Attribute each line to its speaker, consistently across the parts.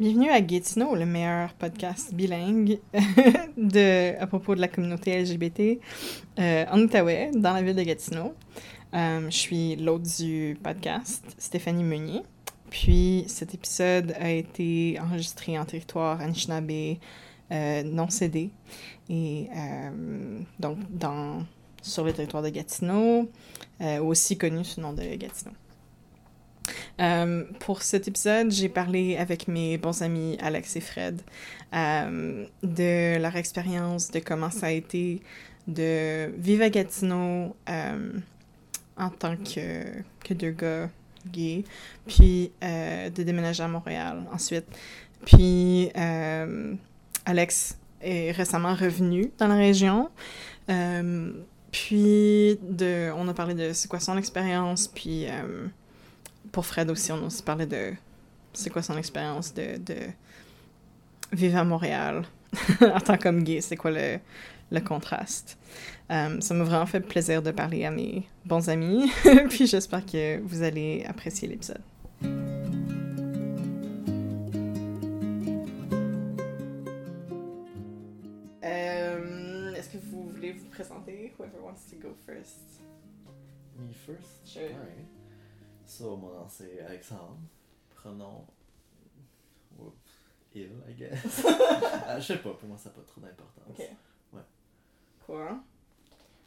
Speaker 1: Bienvenue à Gatineau, le meilleur podcast bilingue à propos de la communauté LGBT euh, en Outaouais, dans la ville de Gatineau. Euh, je suis l'hôte du podcast, Stéphanie Meunier. Puis cet épisode a été enregistré en territoire Anishinaabe euh, non cédé. Et donc sur le territoire de Gatineau, aussi connu sous le nom de Gatineau. Euh, pour cet épisode, j'ai parlé avec mes bons amis Alex et Fred euh, de leur expérience, de comment ça a été de vivre à Gatineau euh, en tant que, que deux gars gays, puis de déménager à Montréal ensuite. Puis Alex est récemment revenu dans la région. Puis de, on a parlé de c'est quoi son expérience, puis pour Fred aussi, on a aussi parlé de c'est quoi son expérience de, de vivre à Montréal en tant qu'homme gay, c'est quoi le, le contraste. Euh, ça m'a vraiment fait plaisir de parler à mes bons amis, puis j'espère que vous allez apprécier l'épisode. Euh, Est-ce que vous voulez vous présenter? Whoever wants to go first.
Speaker 2: Me first?
Speaker 1: Sure.
Speaker 2: So, mon nom c'est Alexandre. Pronom. il, I guess. Ah, je sais pas, pour moi ça n'a pas trop d'importance.
Speaker 1: Ok. Quoi?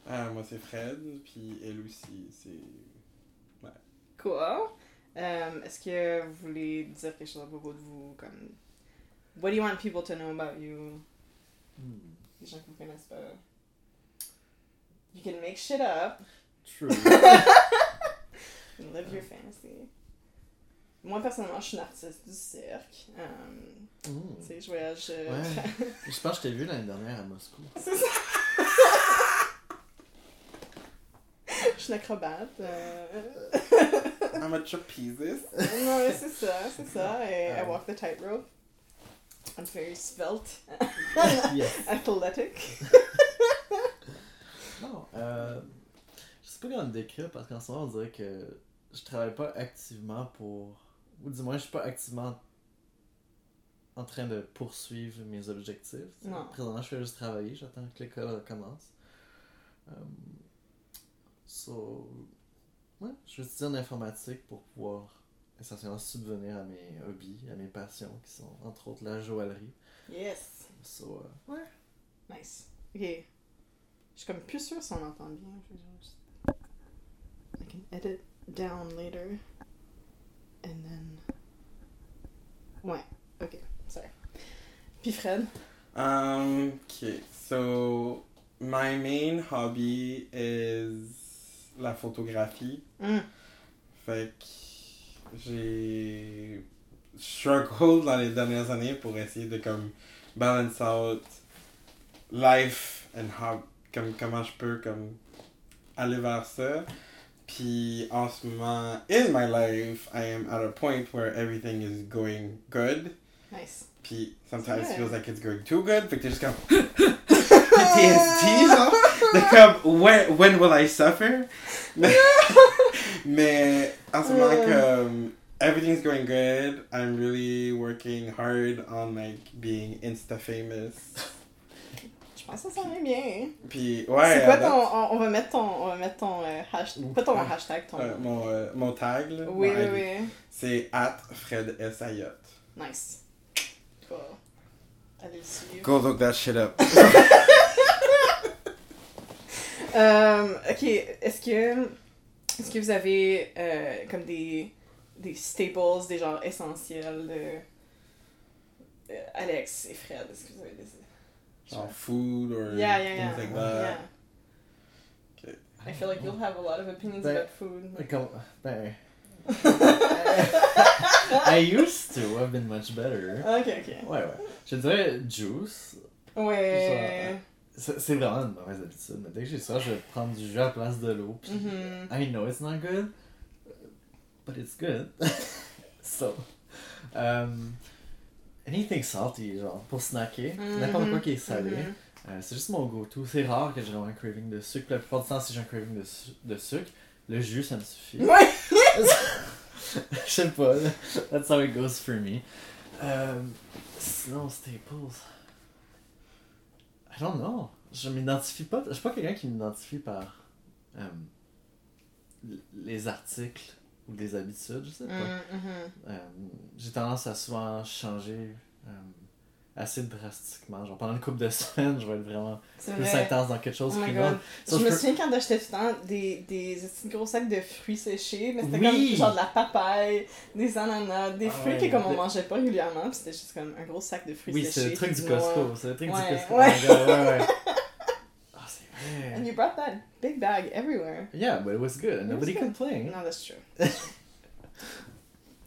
Speaker 3: Ah, moi c'est Fred, puis elle aussi, c'est.
Speaker 1: Quoi? Euh, Est-ce que vous voulez dire quelque chose à propos de vous? Comme, what do you want people to know about you?
Speaker 2: Hmm.
Speaker 1: Les gens qui vous connaissent pas. You can make shit up.
Speaker 2: True.
Speaker 1: and Live your fantasy. Moi, personnellement, je suis une artiste du cirque. Euh,
Speaker 2: Hmm.
Speaker 1: tu sais, je voyage. euh,
Speaker 2: Ouais. Je pense que je t'ai vu l'année dernière à Moscou.
Speaker 1: C'est ça. Je suis une acrobate. euh.
Speaker 3: I'm a trapezist.
Speaker 1: non, mais c'est ça, c'est ça. Et I walk the tightrope. I'm very svelte.
Speaker 2: yes.
Speaker 1: Athletic.
Speaker 2: Non, euh, je sais pas comment le décrire parce qu'en ce moment on dirait que je travaille pas activement pour. Ou du moins, je suis pas activement en train de poursuivre mes objectifs.
Speaker 1: Non.
Speaker 2: Présentement, je fais juste travailler, j'attends que l'école commence. So, ouais, je vais étudier en informatique pour pouvoir essentiellement subvenir à mes hobbies, à mes passions qui sont entre autres la joaillerie.
Speaker 1: Yes.
Speaker 2: So, euh, ouais.
Speaker 1: Nice. Ok. Je suis comme plus sûre si on entend bien. Je vais juste... I can edit down later. And then... Ouais. Ok. Sorry. Puis Fred?
Speaker 3: Um, okay, so my main hobby is la photographie.
Speaker 1: Mm.
Speaker 3: Fait que j'ai struggled dans les dernières années pour essayer de comme balance out life and how comme comment je peux comme aller vers ça. Puis en ce moment in my life, I am at a point where everything is going good.
Speaker 1: Nice.
Speaker 3: Puis sometimes feels like it's going too good. T'es juste comme PTSD genre. De comme when, when will I suffer? Mais, en ce moment comme everything's going good. I'm really working hard on like being insta famous.
Speaker 1: Pense que ça s'en bien.
Speaker 3: Puis ouais.
Speaker 1: c'est quoi
Speaker 3: à date,
Speaker 1: ton... On, on va mettre ton... On va mettre ton euh, hashtag... Pas ton hashtag, ton...
Speaker 3: euh, mon, euh, mon tag là,
Speaker 1: oui, oui, oui.
Speaker 3: c'est at Fred S. Ayotte.
Speaker 1: Nice. Cool. Allez le suivre.
Speaker 3: Go look that shit up.
Speaker 1: Euh, ok, est-ce que est-ce que vous avez comme des des staples, des genres essentiels de Alex et Fred? Est-ce que vous avez des
Speaker 3: Genre food or
Speaker 1: Yeah, yeah, yeah.
Speaker 3: things like that.
Speaker 1: yeah.
Speaker 3: Okay.
Speaker 1: I feel like you'll have a lot of opinions
Speaker 2: Ben-
Speaker 1: about food.
Speaker 2: Mais comme- Ben. I used to, I've been much better.
Speaker 1: ok, ok.
Speaker 2: Ouais, ouais. Je dirais juice.
Speaker 1: Ouais.
Speaker 2: C'est c'est vraiment une mauvaise habitude, mais dès que j'ai ça, je vais prendre du jus à la place de l'eau. Puis
Speaker 1: Mhm.
Speaker 2: I know it's not good, but it's good. so, um, anything salty, genre, pour snacker,
Speaker 1: Mhm.
Speaker 2: n'importe quoi qui est salé.
Speaker 1: Mhm.
Speaker 2: Euh, c'est juste mon go-to. C'est rare que j'ai vraiment un craving de sucre. La plupart du temps, si j'ai un craving de, su- de sucre, le jus, ça me suffit.
Speaker 1: Ouais.
Speaker 2: Je sais pas. That's how it goes for me. Euh, sinon, Staples. I don't know. Je m'identifie pas. Je suis pas quelqu'un qui m'identifie par euh, les articles ou des habitudes, je sais pas.
Speaker 1: Mm, mhm.
Speaker 2: Euh, J'ai tendance à souvent changer euh, assez drastiquement. Genre pendant une couple de semaines, je vais être vraiment plus
Speaker 1: vrai.
Speaker 2: intense dans quelque chose
Speaker 1: Oh god.
Speaker 2: va.
Speaker 1: Je me
Speaker 2: peux-
Speaker 1: souviens quand j'achetais tout le temps des, des petits gros sacs de fruits séchés, mais c'était
Speaker 2: Oui.
Speaker 1: comme genre de la papaye, des ananas, des
Speaker 2: Ah
Speaker 1: fruits
Speaker 2: ouais.
Speaker 1: que comme on
Speaker 2: Le-
Speaker 1: mangeait pas régulièrement, c'était juste comme un gros sac de fruits
Speaker 2: Oui,
Speaker 1: séchés.
Speaker 2: c'est le truc du. Costco. C'est le truc
Speaker 1: Ouais,
Speaker 2: du Costco.
Speaker 1: ouais.
Speaker 2: Oh ouais, ouais.
Speaker 1: And you brought that big bag everywhere.
Speaker 2: Yeah, but it was good and
Speaker 1: It was
Speaker 2: nobody
Speaker 1: good.
Speaker 2: complained.
Speaker 1: No, that's true. That's true.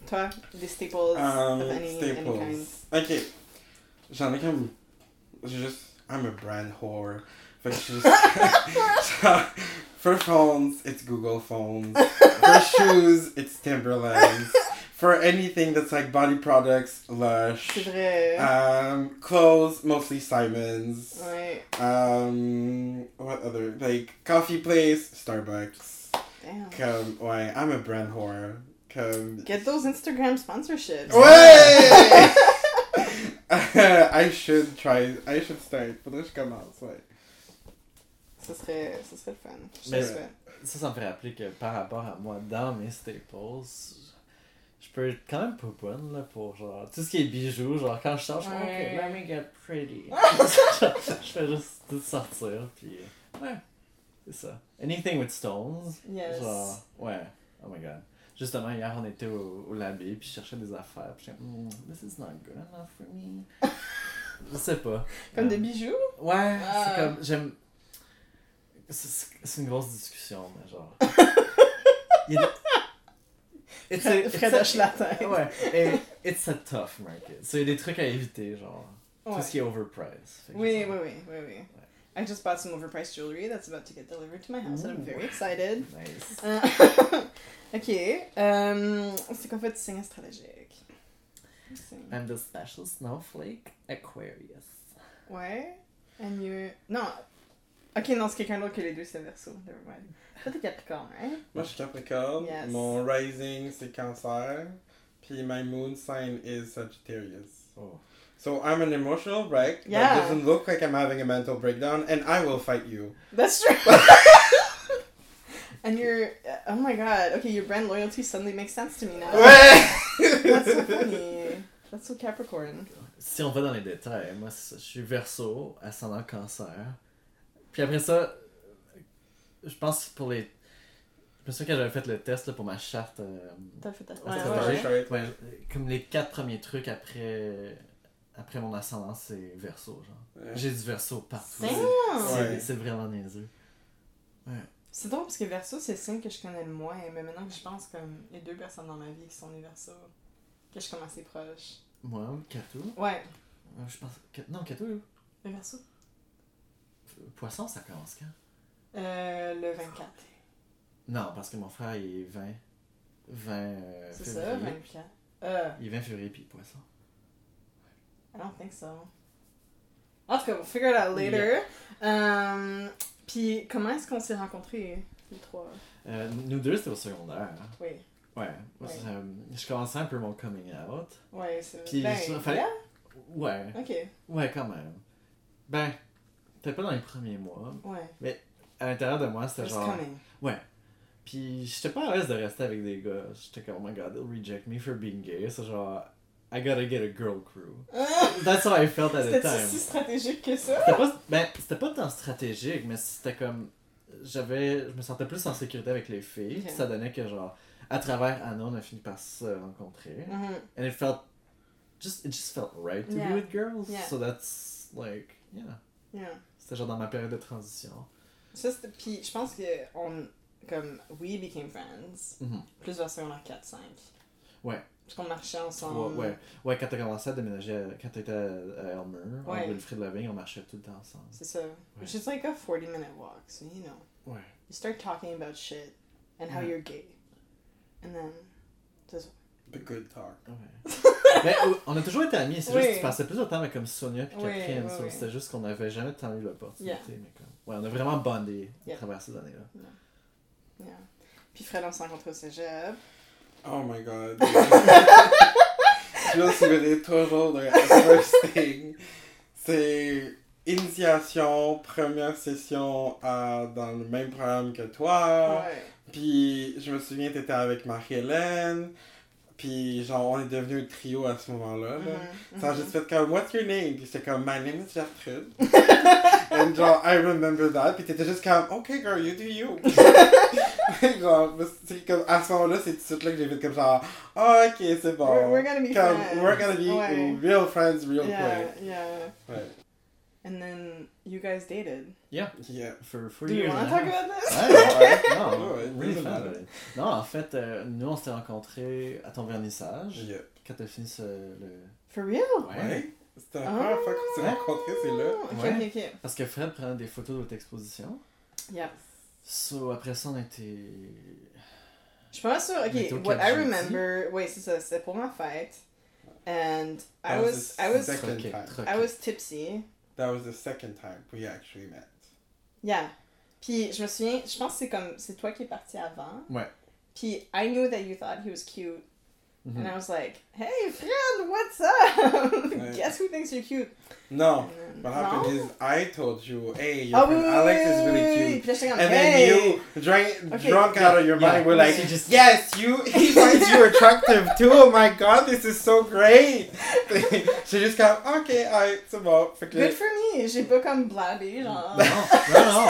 Speaker 1: Toi, des staples
Speaker 3: Um,
Speaker 1: of any, any kind.
Speaker 3: Staples. Ok. J'en ai comme. j'ai Juste. I'm a brand whore. Fait que je suis juste. For phones, it's Google phones. For shoes, it's Timberlands. For anything that's like body products,
Speaker 1: C'est
Speaker 3: Lush.
Speaker 1: vrai.
Speaker 3: Um, clothes, mostly Simons.
Speaker 1: ouais.
Speaker 3: Um, what other? Like, coffee place, Starbucks.
Speaker 1: Damn.
Speaker 3: Comme, ouais, I'm a brand whore. Comme.
Speaker 1: Get those Instagram sponsorships.
Speaker 3: Ouais! I should try. I should start. Faudrait que je commence, ouais.
Speaker 1: Ce serait, ce serait fun. Je
Speaker 2: Mais- Ça, ça me fait rappeler que par rapport à moi, dans mes staples, je peux être quand même pas bonne là, pour genre tout ce qui est bijoux. Genre quand je sors, je
Speaker 1: Ouais.
Speaker 2: OK, let me get pretty. je fais juste tout sortir, puis ouais, c'est ça. Anything with stones.
Speaker 1: Yes.
Speaker 2: Genre, ouais, oh my god. Justement, hier, on était au, au labé, puis je cherchais des affaires, puis j'étais, Hmm, this is not good enough for me. je sais pas.
Speaker 1: Comme
Speaker 2: Euh,
Speaker 1: des bijoux?
Speaker 2: Ouais,
Speaker 1: Ah.
Speaker 2: c'est comme. J'aime. C'est une grosse discussion, mais genre. Il y a des- It's a- it's
Speaker 1: Fred
Speaker 2: a-
Speaker 1: la tête.
Speaker 2: Ouais, et it's a tough market. So, il y a des trucs à éviter, genre.
Speaker 1: Ouais.
Speaker 2: Tout ce qui est overpriced.
Speaker 1: Oui, oui, oui, oui, oui. I just bought some overpriced jewelry that's about to get delivered to my house, and I'm
Speaker 2: Ooh.
Speaker 1: very excited.
Speaker 2: Nice.
Speaker 1: Euh, ok. Euh, c'est quoi votre signe stratégique?
Speaker 2: I'm the special snowflake Aquarius.
Speaker 1: Ouais. And you. Non. Ok, non, c'est quelqu'un d'autre que les deux, c'est verso. Never mind. Toi, t'es Capricorne, right?
Speaker 3: Moi, je suis Capricorne.
Speaker 1: Yes.
Speaker 3: Mon rising, c'est Cancer. Puis my moon sign is Sagittarius.
Speaker 2: Oh.
Speaker 3: So I'm an emotional wreck
Speaker 1: Yeah.
Speaker 3: that doesn't look like I'm having a mental breakdown, and I will fight you.
Speaker 1: That's true. and your. Oh my god. Okay, your brand loyalty suddenly makes sense to me now. That's so funny. That's so Capricorn.
Speaker 2: Si on va dans les détails, moi, je suis verso, ascendant cancer. Puis après ça, je pense que pour les. Je me souviens quand j'avais fait le test là, pour ma charte. euh,
Speaker 1: T'as fait ta. Ouais, ouais, ouais.
Speaker 2: Ouais, comme les quatre premiers trucs après, après mon ascendant, c'est verso, genre.
Speaker 3: Ouais.
Speaker 2: J'ai du verso partout. C'est-
Speaker 3: Ouais.
Speaker 2: Vraiment niaiseux.
Speaker 1: C'est drôle parce que Verso, c'est le signe que je connais le moins, mais maintenant que je pense comme les deux personnes dans ma vie qui sont des Verso, que je suis comme assez proche.
Speaker 2: Moi, Kato.
Speaker 1: Ouais,
Speaker 2: euh, Je pense. Non, Kato,
Speaker 1: le Verso.
Speaker 2: poisson, ça commence quand?
Speaker 1: Euh, le 24.
Speaker 2: Non, parce que mon frère, il est 20. 20 euh,
Speaker 1: C'est ça,
Speaker 2: février.
Speaker 1: 24. Euh,
Speaker 2: Il est 20 février, puis poisson.
Speaker 1: I don't think so. En tout cas, we'll figure it out later. Euh, Puis, comment est-ce qu'on s'est rencontrés, les trois?
Speaker 2: Euh, nous deux, c'était au secondaire. hein.
Speaker 1: Oui,
Speaker 2: Ouais.
Speaker 1: Ouais.
Speaker 2: je commençais un peu mon coming out.
Speaker 1: ouais, c'est
Speaker 2: Puis,
Speaker 1: ben,
Speaker 2: fallait-? Ouais.
Speaker 1: Ok,
Speaker 2: Ouais, quand même. Ben, peut-être pas dans les premiers mois.
Speaker 1: ouais.
Speaker 2: À l'intérieur de moi, c'était genre.
Speaker 1: coming.
Speaker 2: Puis j'étais pas à l'aise de rester avec des gars. J'étais comme, oh my god, they'll reject me for being gay. C'est genre, I gotta get a girl crew. That's how I felt at the
Speaker 1: C'était
Speaker 2: time.
Speaker 1: si stratégique que ça?
Speaker 2: C'était pas, ben, c'était pas tant stratégique, mais c'était comme. J'avais. Je me sentais plus en sécurité avec les filles.
Speaker 1: Ok.
Speaker 2: Puis ça donnait que, genre, à travers Anna, on a fini par se rencontrer.
Speaker 1: Mhm.
Speaker 2: And it felt. Just, it just felt right to
Speaker 1: Yeah.
Speaker 2: be with girls.
Speaker 1: Yeah.
Speaker 2: So that's, like, yeah.
Speaker 1: Yeah.
Speaker 2: C'était genre dans ma période de transition.
Speaker 1: Ça, c'était. Puis, je pense que on. Comme, we became friends.
Speaker 2: Mhm.
Speaker 1: Plus vers secondaire 4-5.
Speaker 2: Ouais.
Speaker 1: Parce qu'on marchait ensemble.
Speaker 2: Ouais, ouais. Ouais, quand t'as commencé à déménager, à- quand t'étais à, à Elmer,
Speaker 1: Ouais.
Speaker 2: Wilfrid Lavigne, on marchait tout le temps ensemble.
Speaker 1: C'est ça. Which is like a 40 minute walk, so you know.
Speaker 2: Ouais.
Speaker 1: You start talking about shit and how
Speaker 2: Ouais.
Speaker 1: you're gay. And then.
Speaker 3: The good talk.
Speaker 2: Ouais. Mais euh, on a toujours été amis, c'est
Speaker 1: Oui.
Speaker 2: juste que tu passais plus de temps avec comme Sonia et
Speaker 1: Oui,
Speaker 2: Catherine.
Speaker 1: oui,
Speaker 2: so
Speaker 1: oui.
Speaker 2: C'était juste qu'on n'avait jamais tant eu l'opportunité.
Speaker 1: Yeah.
Speaker 2: Mais comme... Ouais, on a vraiment bondé
Speaker 1: Yeah.
Speaker 2: à travers ces années-là.
Speaker 1: Yeah. Puis Fred, on s'est rencontrés au cégep.
Speaker 3: Oh my god. je me souviendrai toujours first thing. C'est initiation, première session à- dans le même programme que toi.
Speaker 1: Ouais.
Speaker 3: Puis je me souviens, t'étais avec Marie-Hélène. Puis genre, on est devenu un trio à ce moment-là. là.
Speaker 1: Mhm,
Speaker 3: Ça a
Speaker 1: mhm.
Speaker 3: juste fait comme, what's your name? Puis j'étais comme, my name is Gertrude. And genre, I remember that. Puis t'étais juste comme, okay girl, you do you. genre, c'est comme, à ce moment-là, c'est tout de suite là que j'ai fait comme genre, ah, ok, c'est bon.
Speaker 1: We're, we're gonna be
Speaker 3: Comme,
Speaker 1: friends.
Speaker 3: we're gonna be
Speaker 1: Ouais.
Speaker 3: real friends real
Speaker 1: Yeah,
Speaker 3: quick.
Speaker 1: yeah.
Speaker 3: Ouais.
Speaker 1: And then you guys dated.
Speaker 2: Yeah,
Speaker 3: Yeah.
Speaker 2: for, for
Speaker 1: Do you
Speaker 2: years
Speaker 1: want to
Speaker 2: and a
Speaker 1: talk
Speaker 2: half.
Speaker 1: about this?
Speaker 2: Ouais, ouais, non,
Speaker 3: Ouais,
Speaker 2: really
Speaker 3: ouais.
Speaker 2: it. Non, en fait, euh, nous, on s'était rencontrés à ton vernissage.
Speaker 3: Yeah.
Speaker 2: Quand t'as fini ce, le...
Speaker 1: For real?
Speaker 3: Ouais. C'était la première fois qu'on s'est
Speaker 1: Ah.
Speaker 3: rencontrés, c'est là.
Speaker 1: Ok,
Speaker 2: Ouais.
Speaker 1: ok, ok.
Speaker 2: Parce que Fred prenait des photos de votre exposition.
Speaker 1: Yeah.
Speaker 2: So, après ça, on a été...
Speaker 1: Je suis pas sûre.
Speaker 2: Était
Speaker 1: Ok, what I remember, oui, c'est ça, c'était pour ma fête. And I
Speaker 3: That
Speaker 1: was, I was. I was tipsy.
Speaker 3: That was the second time we actually met.
Speaker 1: Yeah. Puis je me souviens, je pense que c'est comme, c'est toi qui es parti avant.
Speaker 2: Ouais.
Speaker 1: Puis I knew that you thought he was cute.
Speaker 2: Mhm.
Speaker 1: And I was like, hey friend, what's up?
Speaker 3: Ouais.
Speaker 1: Guess who thinks you're cute?
Speaker 3: No.
Speaker 1: Then-
Speaker 3: What happened
Speaker 1: No?
Speaker 3: is I told you, hey, your
Speaker 1: Oh, oui,
Speaker 3: friend
Speaker 1: oui,
Speaker 3: Alex
Speaker 1: oui,
Speaker 3: is really
Speaker 1: oui, oui.
Speaker 3: cute.
Speaker 1: Puis là, j'étais comme,
Speaker 3: And
Speaker 1: hey!
Speaker 3: then you, drank,
Speaker 1: Okay.
Speaker 3: drunk out of your
Speaker 2: Yeah,
Speaker 3: mind, were
Speaker 2: yeah.
Speaker 3: like,
Speaker 2: She just-
Speaker 3: yes, you, he finds you attractive too. Oh my god, this is so great. J'ai juste comme, ok, I, c'est bon. Fait que
Speaker 1: Good for J'ai pas comme blabé, genre.
Speaker 2: Non, non, non.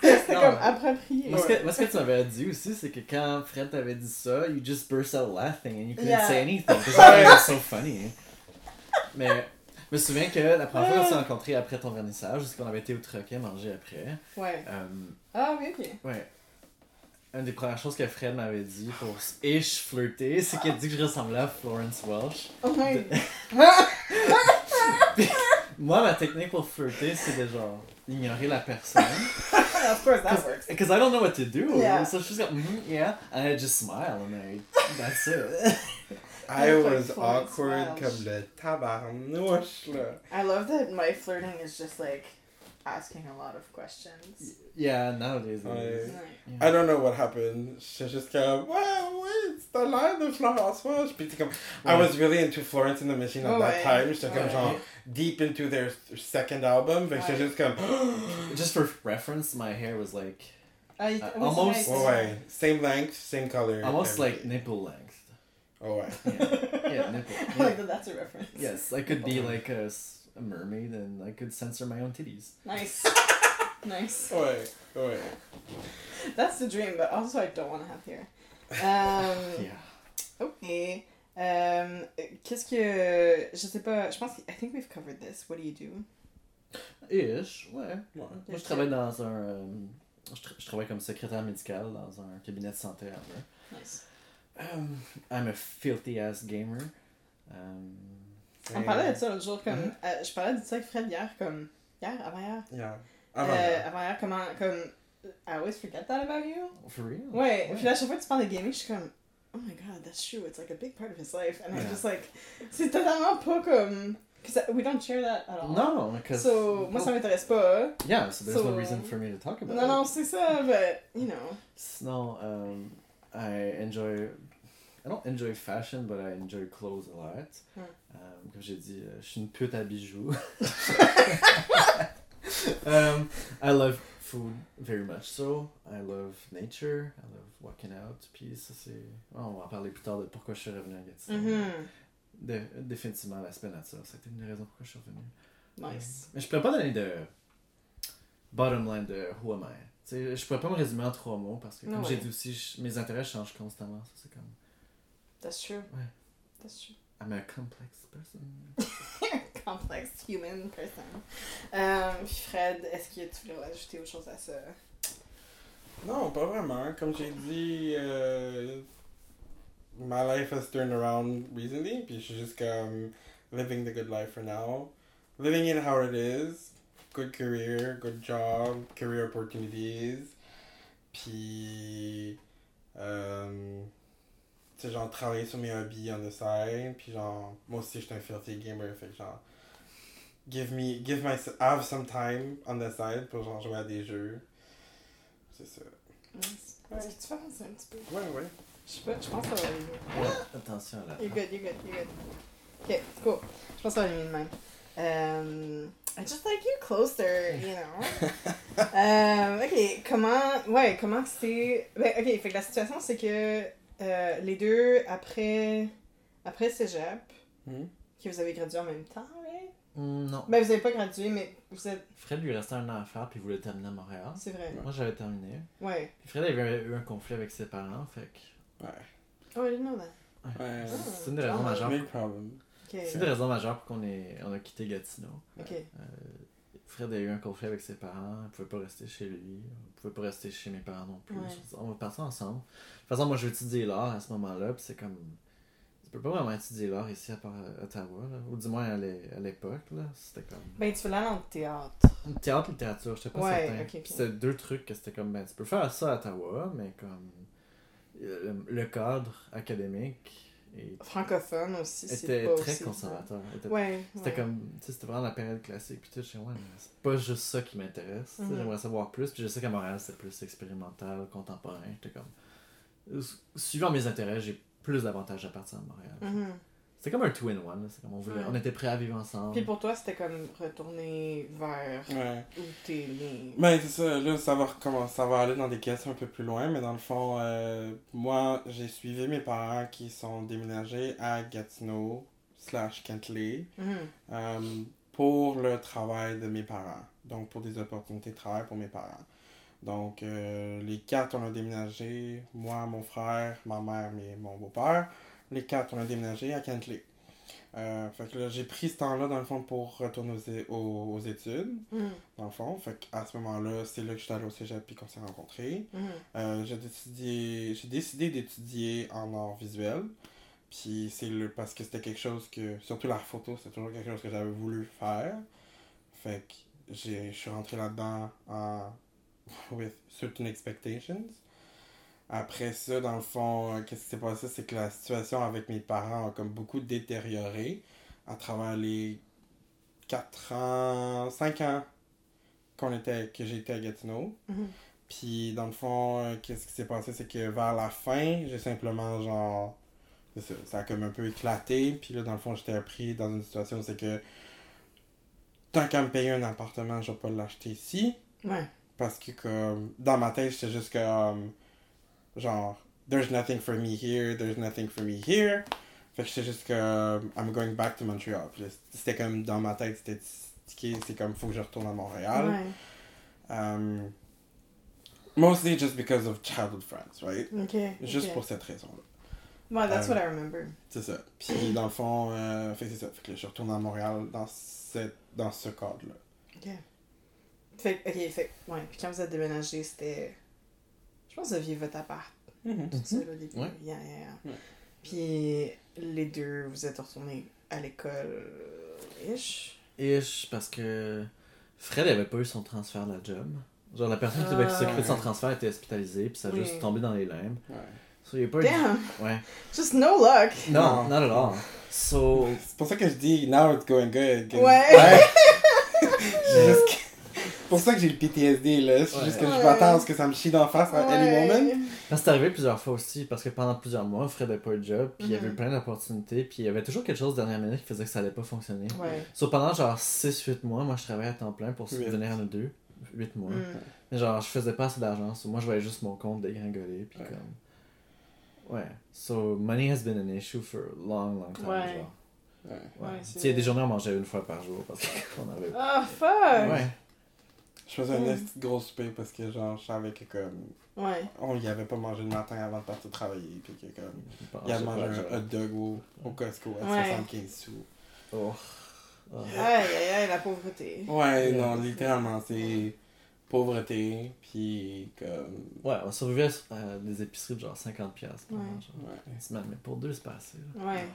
Speaker 1: C'était
Speaker 2: Non.
Speaker 1: comme approprié.
Speaker 2: Moi, ce que, moi, ce que tu m'avais dit aussi, c'est que quand Fred t'avait dit ça, you just burst out laughing and you couldn't
Speaker 1: Yeah.
Speaker 2: say anything because it was so funny. Mais je me souviens que la première fois qu'on s'est rencontrés après ton vernissage, c'est qu'on avait été au troquet manger après.
Speaker 1: Ouais.
Speaker 2: Euh,
Speaker 1: Ah oui, ok.
Speaker 2: ouais. Une des premières choses que Fred m'avait dit pour ish flirter, c'est qu'il a dit que je ressemblais à Florence Welch.
Speaker 1: Oh my.
Speaker 2: Moi, ma technique pour flirter, c'est de genre ignorer la personne.
Speaker 1: of course that works.
Speaker 2: Because I don't know what to do.
Speaker 1: Yeah.
Speaker 2: So she's like, mm yeah. And I just smile and I, that's it.
Speaker 3: I was
Speaker 1: Florence
Speaker 3: awkward
Speaker 1: Welch.
Speaker 3: comme le tabarnouche, là.
Speaker 1: I love that my flirting is just like asking a lot of questions.
Speaker 2: yeah, nowadays it
Speaker 3: Ouais.
Speaker 2: is.
Speaker 1: Ouais.
Speaker 3: I don't know what happened. J'étais juste comme, ouais, ouais, c'est l'air de Florence Welch. Puis t'es comme, I
Speaker 2: Ouais.
Speaker 3: was really into Florence and the Machine at
Speaker 1: Oh,
Speaker 3: that
Speaker 1: ouais.
Speaker 3: time. J'étais comme
Speaker 1: Ouais.
Speaker 3: genre deep into their second album. Fait que j'étais
Speaker 1: Ouais.
Speaker 3: juste comme,
Speaker 2: Just for reference, my hair was like
Speaker 1: Ah, il-
Speaker 2: Uh,
Speaker 1: oui, c'est
Speaker 2: almost-
Speaker 1: vrai,
Speaker 3: ouais, ouais, same length, same color.
Speaker 2: almost like
Speaker 3: everything.
Speaker 2: nipple length.
Speaker 3: Oh ouais.
Speaker 1: c'est-
Speaker 2: Yeah, nipple.
Speaker 1: I like that that's a reference.
Speaker 2: Yes, I could be like a, s- a mermaid and I could censor my own titties.
Speaker 1: Nice. nice.
Speaker 3: Ouais, ouais.
Speaker 1: That's the dream, but also I don't want to have hair. Um,
Speaker 2: Yeah.
Speaker 1: Ok. Um, Qu'est-ce que. Je sais pas. Je pense. I think we've covered this. What do you do?
Speaker 2: Ish, ouais.
Speaker 3: ouais.
Speaker 2: Moi, je travaille dans un. euh, je, tra- je travaille comme secrétaire médical dans un cabinet de santé à
Speaker 1: Nice.
Speaker 2: Um, I'm a filthy ass gamer. Um,
Speaker 1: On parlait de ça l'autre jour, comme.
Speaker 2: Mhm.
Speaker 1: euh, je parlais de ça avec Fred hier, comme. Hier, avant-hier.
Speaker 3: Yeah.
Speaker 1: Euh,
Speaker 3: Avant.
Speaker 1: avant-hier, comment. Comme. I always forget that about you.
Speaker 2: for real?
Speaker 1: Ouais, puis à chaque fois que tu parles de gaming, je suis comme. Oh my god, that's true. It's like a big part of his life. And I'm
Speaker 2: Yeah.
Speaker 1: just like. C'est totalement pas comme. Because we don't share that at all.
Speaker 2: No, because.
Speaker 1: So, moi, ça m'intéresse pas.
Speaker 2: Yeah, so there's no
Speaker 1: So-
Speaker 2: reason for me to talk about
Speaker 1: Non,
Speaker 2: it.
Speaker 1: non, c'est ça, but, you know.
Speaker 2: Sinon, um, I enjoy. I don't enjoy fashion, but I enjoy clothes a lot.
Speaker 1: Hmm.
Speaker 2: Comme j'ai dit, euh, je suis une pute à bijoux. um, I love food very much so. I love nature. I love walking out. Puis ça, c'est. oh, on va en parler plus tard de pourquoi je suis revenu à Gatineau.
Speaker 1: Mhm.
Speaker 2: Dé- définitivement l'aspect nature. C'était une des raisons pourquoi je suis revenu.
Speaker 1: Nice.
Speaker 2: Mais je pourrais pas donner de bottom line de who am I. Tu sais, je pourrais pas me résumer en trois mots parce que, comme
Speaker 1: Ah
Speaker 2: j'ai dit aussi, je- mes intérêts changent constamment. Ça, c'est comme.
Speaker 1: That's true.
Speaker 2: Ouais.
Speaker 1: That's true.
Speaker 2: I'm a complex person.
Speaker 1: Complex human person. Euh, Fred, est-ce que tu voulais ajouter autre chose à ça?
Speaker 3: Non, pas vraiment. Comme j'ai dit, euh, my life has turned around recently. Puis je suis juste comme living the good life for now. Living it how it is. Good career, good job, career opportunities. Puis, euh, tu sais, genre, travailler sur mes hobbies on the side. Puis, genre, moi aussi, je suis un filthy gamer. Fait que, genre, give me, give my, have some time on the side pour, genre, jouer à des jeux. C'est ça.
Speaker 1: Nice. Est-ce que tu fais un petit peu?
Speaker 3: Ouais, ouais.
Speaker 1: Je sais pas, je pense que ça va aller.
Speaker 2: Ouais, attention là.
Speaker 1: You're good, you're good, you're good. Ok, cool. Je pense que ça va aller mieux de même. Euh, I just like you closer, you know. Euh, ok, comment. Ouais, comment c'est. Ben, ok, fait que la situation, c'est que euh, les deux, après. Après cégep,
Speaker 3: Mhm.
Speaker 1: que vous avez gradué en même temps, right?
Speaker 2: Hmm, non.
Speaker 1: Ben, vous avez pas gradué, mais vous êtes.
Speaker 2: Fred lui restait un an à faire, puis il voulait terminer à Montréal.
Speaker 1: C'est vrai.
Speaker 2: Moi, j'avais terminé.
Speaker 1: Ouais.
Speaker 2: Puis Fred avait eu un conflit avec ses parents, fait que.
Speaker 3: Ouais.
Speaker 1: Oh, I didn't know that.
Speaker 3: Ouais.
Speaker 2: C'est une des raisons majeures. C'est une des raisons majeures pour qu'on ait... on a quitté Gatineau.
Speaker 1: Ok.
Speaker 2: Fred a eu un conflit avec ses parents, il pouvait pas rester chez lui, il pouvait pas rester chez mes parents non plus.
Speaker 1: Ouais.
Speaker 2: Je On va partir ensemble. De toute façon, moi je veux étudier l'art à ce moment-là, puis c'est comme. Tu peux pas vraiment étudier l'art ici à part Ottawa, là. ou du moins à l'é- à l'époque, là. C'était comme.
Speaker 1: Ben, tu veux aller le théâtre.
Speaker 2: Théâtre, littérature, j'étais pas
Speaker 1: Ouais,
Speaker 2: certain.
Speaker 1: ok,
Speaker 2: Puis
Speaker 1: ok.
Speaker 2: C'était deux trucs que c'était comme, ben, tu peux faire ça à Ottawa, mais comme. Le, le cadre académique et-
Speaker 1: Francophone aussi, c'est
Speaker 2: était
Speaker 1: pas
Speaker 2: très
Speaker 1: aussi-
Speaker 2: conservateur. était
Speaker 1: Ouais.
Speaker 2: c'était
Speaker 1: ouais.
Speaker 2: comme, c'était vraiment la période classique. Puis tout, je ouais, mais c'est pas juste ça qui m'intéresse. sais,
Speaker 1: Mhm.
Speaker 2: J'aimerais savoir plus. Puis je sais qu'à Montréal, c'était plus expérimental, contemporain. J'étais comme, euh, suivant mes intérêts, j'ai plus d'avantages à partir de Montréal.
Speaker 1: Mhm.
Speaker 2: C'était comme un two-in-one. C'est on, voulait-
Speaker 1: Ouais.
Speaker 2: on était prêts à vivre ensemble.
Speaker 1: Puis pour toi, c'était comme retourner vers
Speaker 3: Ouais.
Speaker 1: où t'es né.
Speaker 3: Ben, c'est ça, là, ça va recommencer, ça va aller dans des questions un peu plus loin, mais dans le fond, euh, moi, j'ai suivi mes parents qui sont déménagés à Gatineau, slash Kentley,
Speaker 1: Mhm.
Speaker 3: euh, pour le travail de mes parents. Donc, pour des opportunités de travail pour mes parents. Donc, euh, les quatre, on a déménagé, moi, mon frère, ma mère et mon beau-père. Les quatre, on a déménagé à Kentley. Euh, fait que là, j'ai pris ce temps-là, dans le fond, pour retourner aux, é- aux- aux études
Speaker 1: Mhm.
Speaker 3: dans le fond. Fait qu'à ce moment-là, c'est là que j'étais allé au cégep puis qu'on s'est rencontrés.
Speaker 1: Mhm.
Speaker 3: Euh, j'ai décidé, j'ai décidé d'étudier en art visuel. Puis c'est le parce que c'était quelque chose que, surtout la photo, c'est toujours quelque chose que j'avais voulu faire. Fait que j'ai, je suis rentré là-dedans en, with certain expectations. Après ça, dans le fond, euh, qu'est-ce qui s'est passé, c'est que la situation avec mes parents a comme beaucoup détérioré à travers les 4 ans, 5 ans qu'on était, que j'étais à Gatineau.
Speaker 1: Mhm.
Speaker 3: Puis dans le fond, euh, qu'est-ce qui s'est passé, c'est que vers la fin, j'ai simplement genre. ça, ça a comme un peu éclaté. Puis là, dans le fond, j'étais pris dans une situation où c'est que. Tant qu'à me payer un appartement, je vais pas l'acheter ici.
Speaker 1: Ouais.
Speaker 3: Parce que comme. Dans ma tête, j'étais juste comme. Genre. There's nothing for me here, there's nothing for me here. Fait que j'étais juste comme. I'm going back to Montreal. C'était comme dans ma tête, c'était stické, c'est comme faut que je retourne à Montréal.
Speaker 1: Ouais.
Speaker 3: Um, mostly just because of childhood friends, right?
Speaker 1: Ok.
Speaker 3: Juste
Speaker 1: ok.
Speaker 3: pour cette raison-là.
Speaker 1: Ouais, that's
Speaker 3: Euh,
Speaker 1: what I remember.
Speaker 3: C'est ça. Puis dans le fond, euh, fait c'est ça. Fait que là, je suis retourné à Montréal dans, cette, dans ce cadre-là.
Speaker 1: Ok. Fait ok, fait ouais. Puis quand vous êtes déménagé, c'était. Je pense que vous aviez votre appart tout seul au début.
Speaker 2: Ouais.
Speaker 1: Yeah, yeah, yeah.
Speaker 3: Ouais.
Speaker 1: Puis les deux, vous êtes retournés à l'école. Ish?
Speaker 2: Ish, parce que Fred avait pas eu son transfert de la job. Genre, la personne qui
Speaker 1: Ah.
Speaker 2: s'occuper de son transfert était hospitalisée, puis ça a
Speaker 1: Oui.
Speaker 2: juste tombé dans les limbes.
Speaker 3: Ouais.
Speaker 2: So, il a pas eu-
Speaker 1: Damn!
Speaker 2: Ouais.
Speaker 1: Just no luck!
Speaker 2: Non,
Speaker 3: Non.
Speaker 2: not at all. So,
Speaker 3: C'est pour ça que je dis now it's going good.
Speaker 1: Ouais.
Speaker 3: pour ça que j'ai le PTSD là. C'est
Speaker 2: Ouais.
Speaker 3: juste que je m'attends à ce que ça me chie d'en face à any
Speaker 1: Ouais.
Speaker 3: moment.
Speaker 2: Ça c'est arrivé plusieurs fois aussi, parce que pendant plusieurs mois, Fred n'avait pas eu de job, puis il y avait
Speaker 1: Mhm.
Speaker 2: plein d'opportunités, puis il y avait toujours quelque chose de dernière minute qui faisait que ça allait pas fonctionner.
Speaker 1: Ouais.
Speaker 2: So, pendant genre 6-8 mois, moi je travaillais à temps plein pour subvenir à nous deux. 8 mois.
Speaker 1: Mm.
Speaker 2: Mais genre, je faisais pas assez d'argent, so moi je voyais juste mon compte dégringoler, puis
Speaker 3: Ouais.
Speaker 2: comme. Ouais. So, money has been an issue for a long, long time.
Speaker 1: Ouais.
Speaker 2: Genre.
Speaker 3: Ouais.
Speaker 2: Ouais.
Speaker 1: Ouais,
Speaker 2: tu
Speaker 1: c'est-
Speaker 2: sais, il y a des journées où on mangeait une fois par jour parce qu'on avait.
Speaker 1: Oh fuck!
Speaker 2: Ouais.
Speaker 3: Je faisais une
Speaker 1: Mm.
Speaker 3: petite grosse paix parce que genre je savais que comme
Speaker 1: Ouais.
Speaker 3: on y avait pas mangé le matin avant de partir travailler puis que comme il a mangé un hot dog au, au Costco à
Speaker 1: Ouais.
Speaker 3: 75 sous.
Speaker 2: Oh. Ah.
Speaker 1: Aïe aïe aïe, la pauvreté.
Speaker 3: Ouais,
Speaker 2: Ouais.
Speaker 3: non, littéralement, c'est pauvreté, puis comme.
Speaker 2: Ouais, on survivait à des épiceries de genre 50$ piastres par
Speaker 1: Ouais.
Speaker 3: Ouais.
Speaker 2: Une semaine, mais pour deux, c'est pas assez. là.
Speaker 1: Ouais.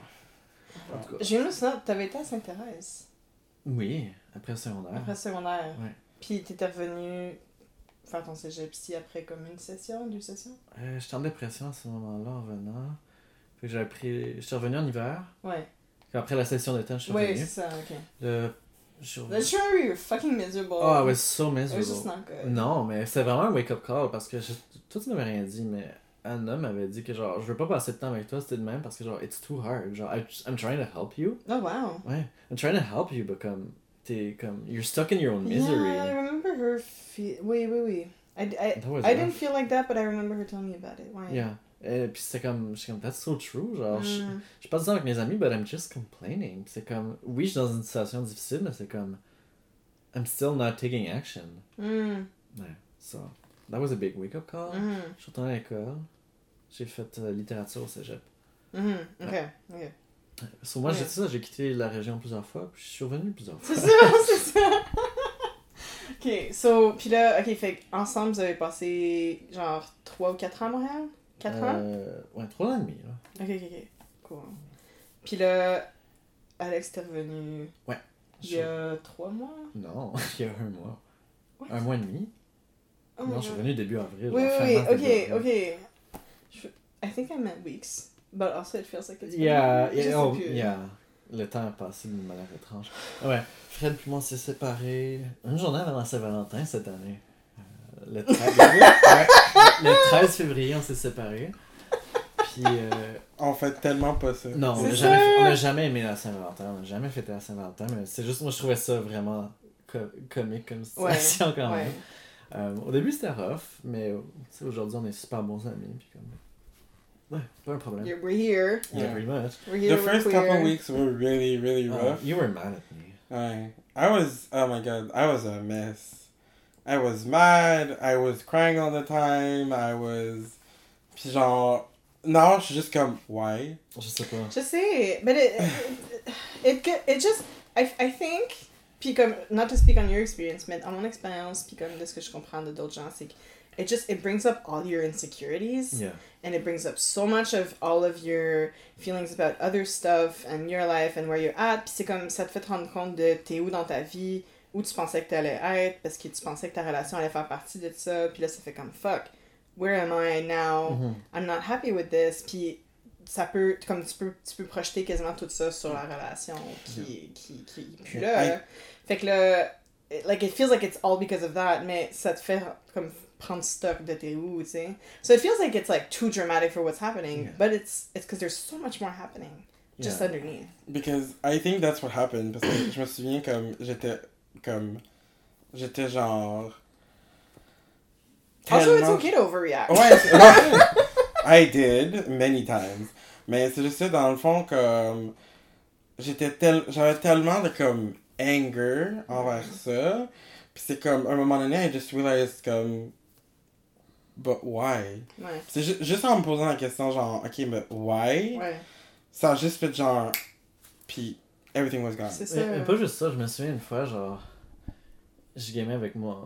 Speaker 2: En tout cas.
Speaker 1: J'ai une ça, t'avais été à Sainte-Thérèse?
Speaker 2: Oui, après le secondaire.
Speaker 1: après le secondaire.
Speaker 2: Ouais.
Speaker 1: Puis t'étais revenu faire ton cégep ici après comme une session, deux sessions?
Speaker 2: Euh, J'étais en dépression à ce moment-là en venant. Que j'avais pris. Je suis revenu en hiver.
Speaker 1: Ouais.
Speaker 2: Puis Après la session d'été, je suis
Speaker 1: Ouais,
Speaker 2: revenu.
Speaker 1: c'est ça, ok.
Speaker 2: Le... je
Speaker 1: The sure you're fucking miserable.
Speaker 2: Oh, I was so
Speaker 1: It was just
Speaker 2: miserable.
Speaker 1: not good.
Speaker 2: Non, mais c'est vraiment un wake-up call parce que je... toi, tu m'avais rien dit, mais Anna m'avait dit que genre, je veux pas passer de temps avec toi, c'était de même parce que genre, it's too hard. Genre, I, I'm trying to help you.
Speaker 1: Oh, wow.
Speaker 2: Ouais, I'm trying to help you, but comme, t'es comme, you're stuck in your own misery.
Speaker 1: Yeah, I remember her feel. Wait, wait, wait. I, I, I didn't feel like that, but I remember her telling me about it. Why?
Speaker 2: Yeah. Et puis c'était comme, je suis comme, that's so true. Genre, je,
Speaker 1: Mm.
Speaker 2: je passe du temps avec mes amis, but I'm just complaining. C'est comme, oui, je suis dans une situation difficile, mais c'est comme, I'm still not taking action.
Speaker 1: Mm.
Speaker 2: Ouais, so, that was a big wake-up call.
Speaker 1: Mhm.
Speaker 2: Je suis retourné à l'école. J'ai fait euh, littérature au cégep.
Speaker 1: Mhm. Ok, ok.
Speaker 2: Moi,
Speaker 1: Ouais.
Speaker 2: j'ai ça, j'ai quitté la région plusieurs fois, puis je suis revenu plusieurs fois.
Speaker 1: C'est ça, c'est ça. ok, so, puis là, ok, fait ensemble, vous avez passé genre 3 ou 4 ans à Montréal? 4 ans?
Speaker 2: Euh, ouais, trois ans et demi, là.
Speaker 1: Ok, ok, ok. Cool. Puis là, Alex, t'es revenu
Speaker 2: Ouais.
Speaker 1: il y a 3 mois?
Speaker 2: Non, il y a un mois.
Speaker 1: What?
Speaker 2: Un mois et demi.
Speaker 1: Oh
Speaker 2: non, je suis revenu début avril.
Speaker 1: Oui, oui, oui, ok, ok. Je- I think I meant weeks, but also it feels like it's
Speaker 2: Yeah, yeah, oh,
Speaker 1: plus.
Speaker 2: yeah. Le temps a passé d'une manière étrange. Ouais, Fred et moi on s'est séparés une journée avant la Saint-Valentin cette année. Euh, le, 13, ouais, le 13 février, on s'est séparés. Puis, euh,
Speaker 3: On fait tellement pas ça.
Speaker 2: non, on n'a jamais, aimé la Saint-Valentin. On n'a jamais fêté la Saint-Valentin, mais c'est juste, moi je trouvais ça vraiment co- comique comme
Speaker 1: Ouais,
Speaker 2: situation quand
Speaker 1: ouais.
Speaker 2: même. Euh, au début c'était rough, mais tu sais, aujourd'hui on est super bons amis. Puis comme. Ouais, pas un problème.
Speaker 1: You're- We're here.
Speaker 2: Yeah,
Speaker 3: Yeah.
Speaker 2: pretty much.
Speaker 1: We're here.
Speaker 3: The
Speaker 1: we're
Speaker 3: first
Speaker 1: queer.
Speaker 3: couple weeks were really, really
Speaker 2: Uh,
Speaker 3: rough.
Speaker 2: you were mad at me.
Speaker 3: I, I was, oh my god, I was a mess. I was mad, I was crying all the time, I was. Puis genre, non, je suis juste comme, why?
Speaker 2: Je sais pas.
Speaker 1: Je sais, but it, it, it, it just, I, I think, puis comme, not to speak on your experience, mais à mon expérience, puis comme de ce que je comprends de d'autres gens, c'est que it just, it brings up all your insecurities,
Speaker 2: Yeah.
Speaker 1: And it brings up so much of all of your feelings about other stuff and your life and where you're at, puis c'est comme, ça te fait te rendre compte de t'es où dans ta vie, où tu pensais que t'allais être, parce que tu pensais que ta relation allait faire partie de ça, puis là ça fait comme, fuck, where am I now?
Speaker 2: Mhm.
Speaker 1: I'm not happy with this. Puis ça peut, comme tu peux, tu peux projeter quasiment tout ça sur la relation qui, qui, qui est plus là. Fait que là, it- like it feels like it's all because of that, mais ça te fait comme de tu sais. So it feels like it's like too dramatic for what's happening,
Speaker 2: Yeah.
Speaker 1: but it's it's because there's so much more happening just
Speaker 2: Yeah.
Speaker 1: underneath.
Speaker 3: Because I think that's what happened. Parce que je me souviens comme, j'étais comme, j'étais genre.
Speaker 1: Also, it's
Speaker 3: tellement-
Speaker 1: okay to overreact.
Speaker 3: Ouais. I did many times. Mais c'est juste dans le fond, comme. J'étais tel... J'avais tellement de comme anger envers ça. Puis c'est comme, à un moment donné, I just realized comme. But why?
Speaker 1: Ouais.
Speaker 3: C'est ju- juste en me posant la question, genre, ok, mais why?
Speaker 1: Ouais,
Speaker 3: Ça a juste fait genre. Puis everything was gone.
Speaker 1: c'est ça.
Speaker 2: Pas juste ça, je me souviens une fois, genre, je gamais avec mon,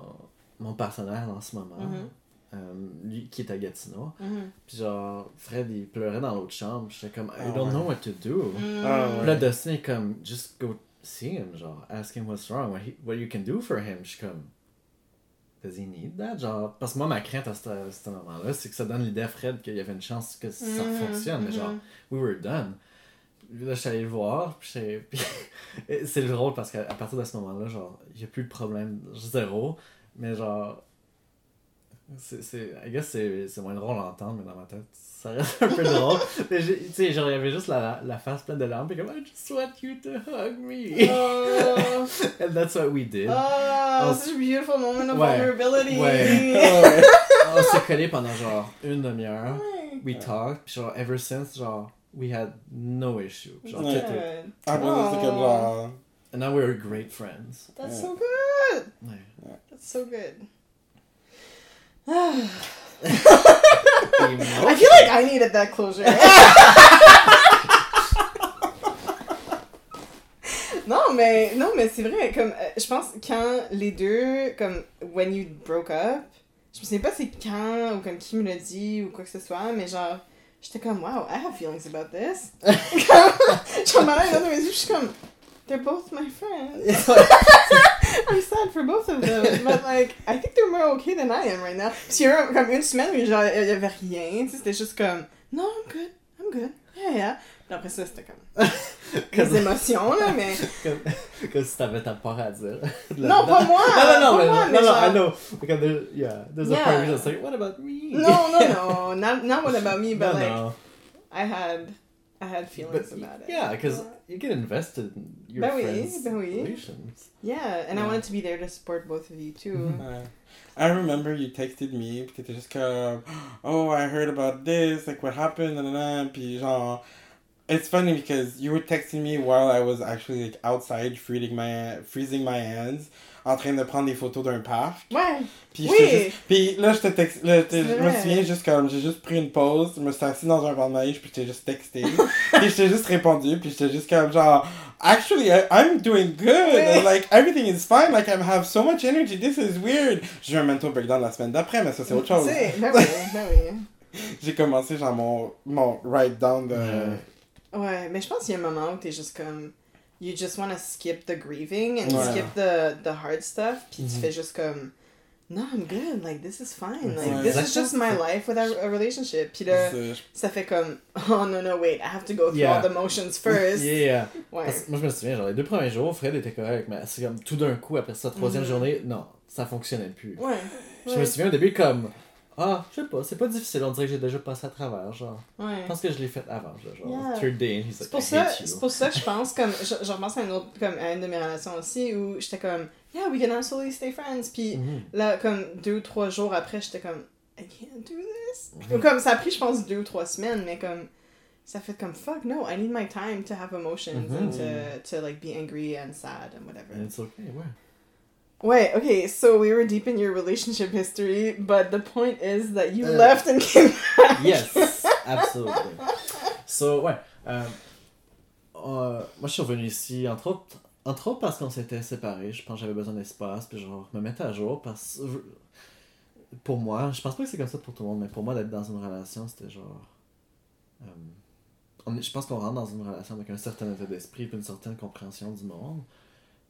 Speaker 2: mon partenaire en ce moment,
Speaker 1: Mhm.
Speaker 2: euh, lui qui est à Gatineau.
Speaker 1: Mhm.
Speaker 2: Puis genre, Fred il pleurait dans l'autre chambre, j'étais comme, I
Speaker 3: Ah
Speaker 2: don't
Speaker 3: ouais.
Speaker 2: know what to do.
Speaker 1: Mm.
Speaker 3: Ah
Speaker 2: là, Dustin est comme, just go see him, genre, ask him what's wrong, what, he, what you can do for him. Je suis comme, does he need that? Genre, parce que moi, ma crainte à ce, moment-là, c'est que ça donne l'idée à Fred qu'il y avait une chance que ça
Speaker 1: Mhm,
Speaker 2: fonctionne, mais genre,
Speaker 1: mhm.
Speaker 2: we were done. Là, je suis allé le voir, puis c'est drôle parce qu'à partir de ce moment-là, genre, il n'y a plus de problème, zéro, mais genre, c'est, c'est, I guess c'est, c'est moins drôle à entendre, mais dans ma tête, ça reste un peu drôle. Mais tu sais, genre, il y avait juste la, la face pleine de larmes, puis comme, I just want you to hug me.
Speaker 1: Oh,
Speaker 2: And that's what we did.
Speaker 1: oh,
Speaker 2: On-
Speaker 1: such a beautiful moment of
Speaker 2: Ouais.
Speaker 1: vulnerability.
Speaker 2: Ouais.
Speaker 3: Ouais.
Speaker 2: On s'est collés pendant genre une demi-heure.
Speaker 1: Ouais.
Speaker 2: We talked, puis genre, ever since, genre, we had no issue. Genre,
Speaker 3: Ouais.
Speaker 1: Good.
Speaker 3: Après ça, c'est comme genre.
Speaker 2: And now we're great friends.
Speaker 1: That's
Speaker 3: Ouais.
Speaker 1: so good.
Speaker 2: Ouais.
Speaker 1: That's so good. I feel like I needed that closure. non, mais non, mais c'est vrai. Comme euh, je pense quand les deux, comme when you broke up, je me sais pas c'est quand ou comme qui me l'a dit ou quoi que ce soit, mais genre j'étais comme wow, I have feelings about this. Comme, je regardais les autres dans mes yeux, je suis comme they're both my friends. I'm sad for both of them, but like, I think they're more okay than I am right now. Puis il y a eu comme une semaine où genre, il y avait rien, c'était juste comme, non, I'm good, I'm good, yeah, yeah. Puis après ça, c'était comme, mes émotions, là, mais...
Speaker 2: Comme, comme si t'avais ta part à dire.
Speaker 1: Non, pas moi!
Speaker 2: Non, non, non,
Speaker 1: moi, mais
Speaker 2: non,
Speaker 1: genre-
Speaker 2: I know. Because there, yeah, there's a part me that's like, what about me?
Speaker 1: No, no, no, not, not what about me, but
Speaker 2: No,
Speaker 1: like,
Speaker 2: no.
Speaker 1: I had, I had feelings
Speaker 2: But,
Speaker 1: about it.
Speaker 2: yeah, because you get invested in your
Speaker 1: Ben oui,
Speaker 2: friends'
Speaker 1: ben oui.
Speaker 2: relations.
Speaker 1: Yeah, and I wanted to be there to support both of you too.
Speaker 2: Mhm.
Speaker 3: I remember you texted me, pis t'étais juste comme, oh, I heard about this, like what happened, nanana, pis genre, it's funny because you were texting me while I was actually like outside freezing my, freezing my hands, en train de prendre des photos d'un parc.
Speaker 1: Ouais,
Speaker 3: Puis
Speaker 1: Oui.
Speaker 3: juste- puis là, je te texte, là,
Speaker 1: C'est
Speaker 3: je me souviens juste comme, j'ai juste pris une pause, je me suis assis dans un banc de neige, puis j'étais juste texté. puis j'étais juste répondu, puis j'étais juste comme genre, actually, I, I'm doing good.
Speaker 1: Oui.
Speaker 3: and, like, everything is fine. Like, I have so much energy. This is weird. J'ai eu un mental breakdown la semaine d'après, mais ça, c'est autre chose.
Speaker 1: Sais, ben oui, ben oui.
Speaker 3: J'ai commencé, genre, mon, mon write down de.
Speaker 2: Ouais.
Speaker 1: Ouais, mais je pense qu'il y a un moment où t'es juste comme. You just want to skip the grieving and
Speaker 3: Ouais.
Speaker 1: skip the, the hard stuff, puis tu
Speaker 2: Mhm.
Speaker 1: fais juste comme. No, I'm good. Like, this is fine. Like,
Speaker 3: Ouais.
Speaker 1: this is just my life with a, a relationship. Puis là, ça fait comme. Oh no, no, wait. I have to go through
Speaker 2: Yeah.
Speaker 1: all the motions first.
Speaker 2: Yeah.
Speaker 1: Ouais.
Speaker 2: Parce moi, je me souviens, genre, les deux premiers jours, Fred était correct, mais c'est comme tout d'un coup, après ça, troisième
Speaker 1: Mhm.
Speaker 2: journée, non, ça fonctionnait plus.
Speaker 1: Ouais.
Speaker 2: Je me souviens au début, comme, ah, je sais pas, c'est pas difficile, on dirait que j'ai déjà passé à travers, genre.
Speaker 1: Ouais.
Speaker 2: Je pense que je l'ai fait avant, genre,
Speaker 1: Yeah.
Speaker 2: third day,
Speaker 1: C'est
Speaker 2: like,
Speaker 1: pour, ça, pour ça que je pense, comme, je, je repense à une autre, comme, à une de mes relations aussi, où j'étais comme, yeah, we can absolutely stay friends. Puis
Speaker 2: Mhm.
Speaker 1: là, comme, deux ou trois jours après, j'étais comme, I can't do this.
Speaker 2: Mhm.
Speaker 1: Comme, ça a pris, je pense, deux ou trois semaines, mais comme, ça fait comme, fuck, no, I need my time to have emotions
Speaker 2: Mhm.
Speaker 1: and to, to, like, be angry and sad and whatever.
Speaker 2: And it's okay, ouais.
Speaker 1: Wait, okay, so we were deep in your relationship history, but the point is that you
Speaker 2: Uh,
Speaker 1: left and came back.
Speaker 2: Yes, absolutely. So, ouais. euh, euh, moi, je suis revenu ici, entre autres, entre autres parce qu'on s'était séparés. Je pense que j'avais besoin d'espace, puis genre, me mettre à jour. Parce pour moi, je pense pas que c'est comme ça pour tout le monde, mais pour moi, d'être dans une relation, c'était genre. euh, on je pense qu'on rentre dans une relation avec un certain état d'esprit, une certaine compréhension du monde.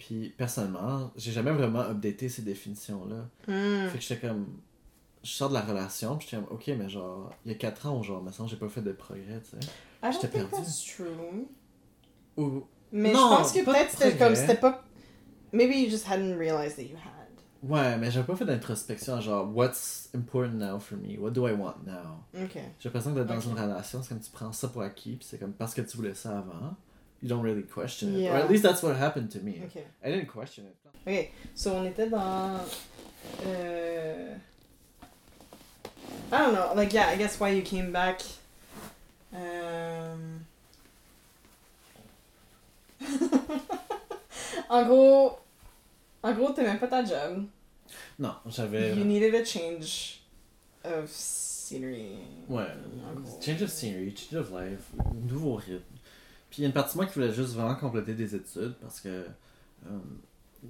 Speaker 2: Puis, personnellement, j'ai jamais vraiment updaté ces définitions-là.
Speaker 1: Hmm.
Speaker 2: Fait que j'étais comme. Je sors de la relation, puis j'étais comme, ok, mais genre, il y a 4 ans, genre, mais ça, j'ai pas fait de progrès, tu sais. J'étais perdu.
Speaker 1: that's true.
Speaker 2: Ou.
Speaker 1: Mais
Speaker 2: Non,
Speaker 1: je pense que peut-être c'était comme c'était pas. Maybe you just hadn't realized that you had.
Speaker 2: Ouais, mais j'avais pas fait d'introspection, genre, what's important now for me? What do I want now?
Speaker 1: Ok.
Speaker 2: J'ai l'impression que dans
Speaker 1: Ok.
Speaker 2: une relation, c'est comme tu prends ça pour acquis, puis c'est comme parce que tu voulais ça avant, you don't really question it.
Speaker 1: Yeah.
Speaker 2: Or at least that's what happened to me.
Speaker 1: Ok.
Speaker 2: I didn't question it.
Speaker 1: Ok. So on était dans. Euh... I don't know. Like yeah, I guess why you came back. Um... en gros, en gros, t'aimais pas ta job.
Speaker 2: Non, j'avais.
Speaker 1: You needed a change of scenery.
Speaker 2: Ouais, change of scenery, change of life, nouveau rythme. Puis il y a une partie de moi qui voulait juste vraiment compléter des études parce que euh,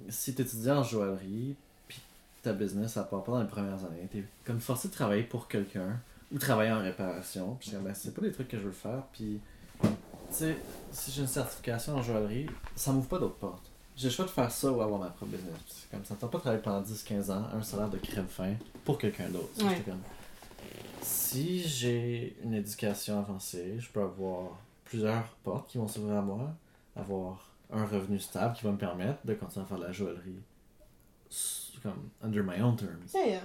Speaker 2: si tu étudies en joaillerie, puis ta business, ça part pas dans les premières années, t'es comme forcé de travailler pour quelqu'un ou travailler en réparation. Puis ben, c'est pas des trucs que je veux faire. Puis, tu sais, si j'ai une certification en joaillerie, ça m'ouvre pas d'autres portes. J'ai le choix de faire ça ou avoir ma propre business. C'est comme ça, tente pas de travailler pendant 10-15 ans un salaire de crème fin pour quelqu'un d'autre.
Speaker 1: Ouais.
Speaker 2: si j'ai une éducation avancée, je peux avoir plusieurs portes qui vont s'ouvrir à moi, avoir un revenu stable qui va me permettre de continuer à faire de la joaillerie comme under my own terms.
Speaker 1: Yeah, yeah.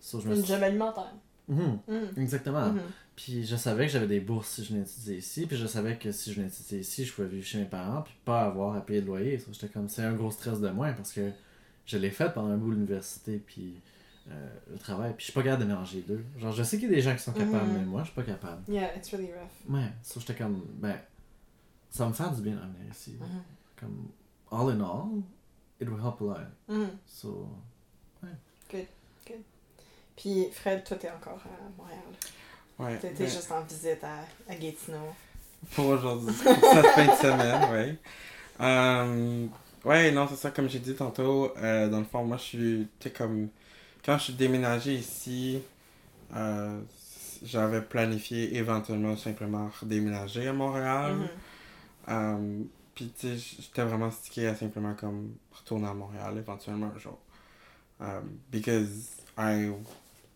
Speaker 2: So, je me
Speaker 1: Une
Speaker 2: suis-
Speaker 1: job alimentaire.
Speaker 2: Mhm,
Speaker 1: Mm.
Speaker 2: exactement.
Speaker 1: Mhm.
Speaker 2: Puis je savais que j'avais des bourses si je venais étudier ici, puis je savais que si je venais étudier ici, je pouvais vivre chez mes parents, puis pas avoir à payer de loyer. So, J'étais comme, c'est un gros stress de moins parce que je l'ai fait pendant un bout l'université, puis euh, le travail, puis je suis pas capable de mélanger les deux. Genre, je sais qu'il y a des gens qui sont capables,
Speaker 1: Mhm.
Speaker 2: mais moi, je suis pas capable.
Speaker 1: Yeah, it's really rough.
Speaker 2: Ouais, so j'étais comme, ben, ça va me faire du bien revenir ici.
Speaker 1: Mhm.
Speaker 2: Comme, all in all, it will help a lot.
Speaker 1: Mhm.
Speaker 2: So,
Speaker 1: Puis Fred, toi t'es encore à Montréal.
Speaker 3: Ouais.
Speaker 1: T'étais
Speaker 3: mais-
Speaker 1: juste en visite à, à Gatineau.
Speaker 3: Pour aujourd'hui, cette fin de semaine, ouais. Euh, ouais, non, c'est ça, comme j'ai dit tantôt, euh, dans le fond, moi, je suis, tu sais, comme, quand je suis déménagé ici, euh, j'avais planifié éventuellement simplement redéménager à Montréal.
Speaker 1: Mhm.
Speaker 3: Euh, puis, tu sais, j'étais vraiment stické à simplement comme retourner à Montréal éventuellement un jour. Um, because I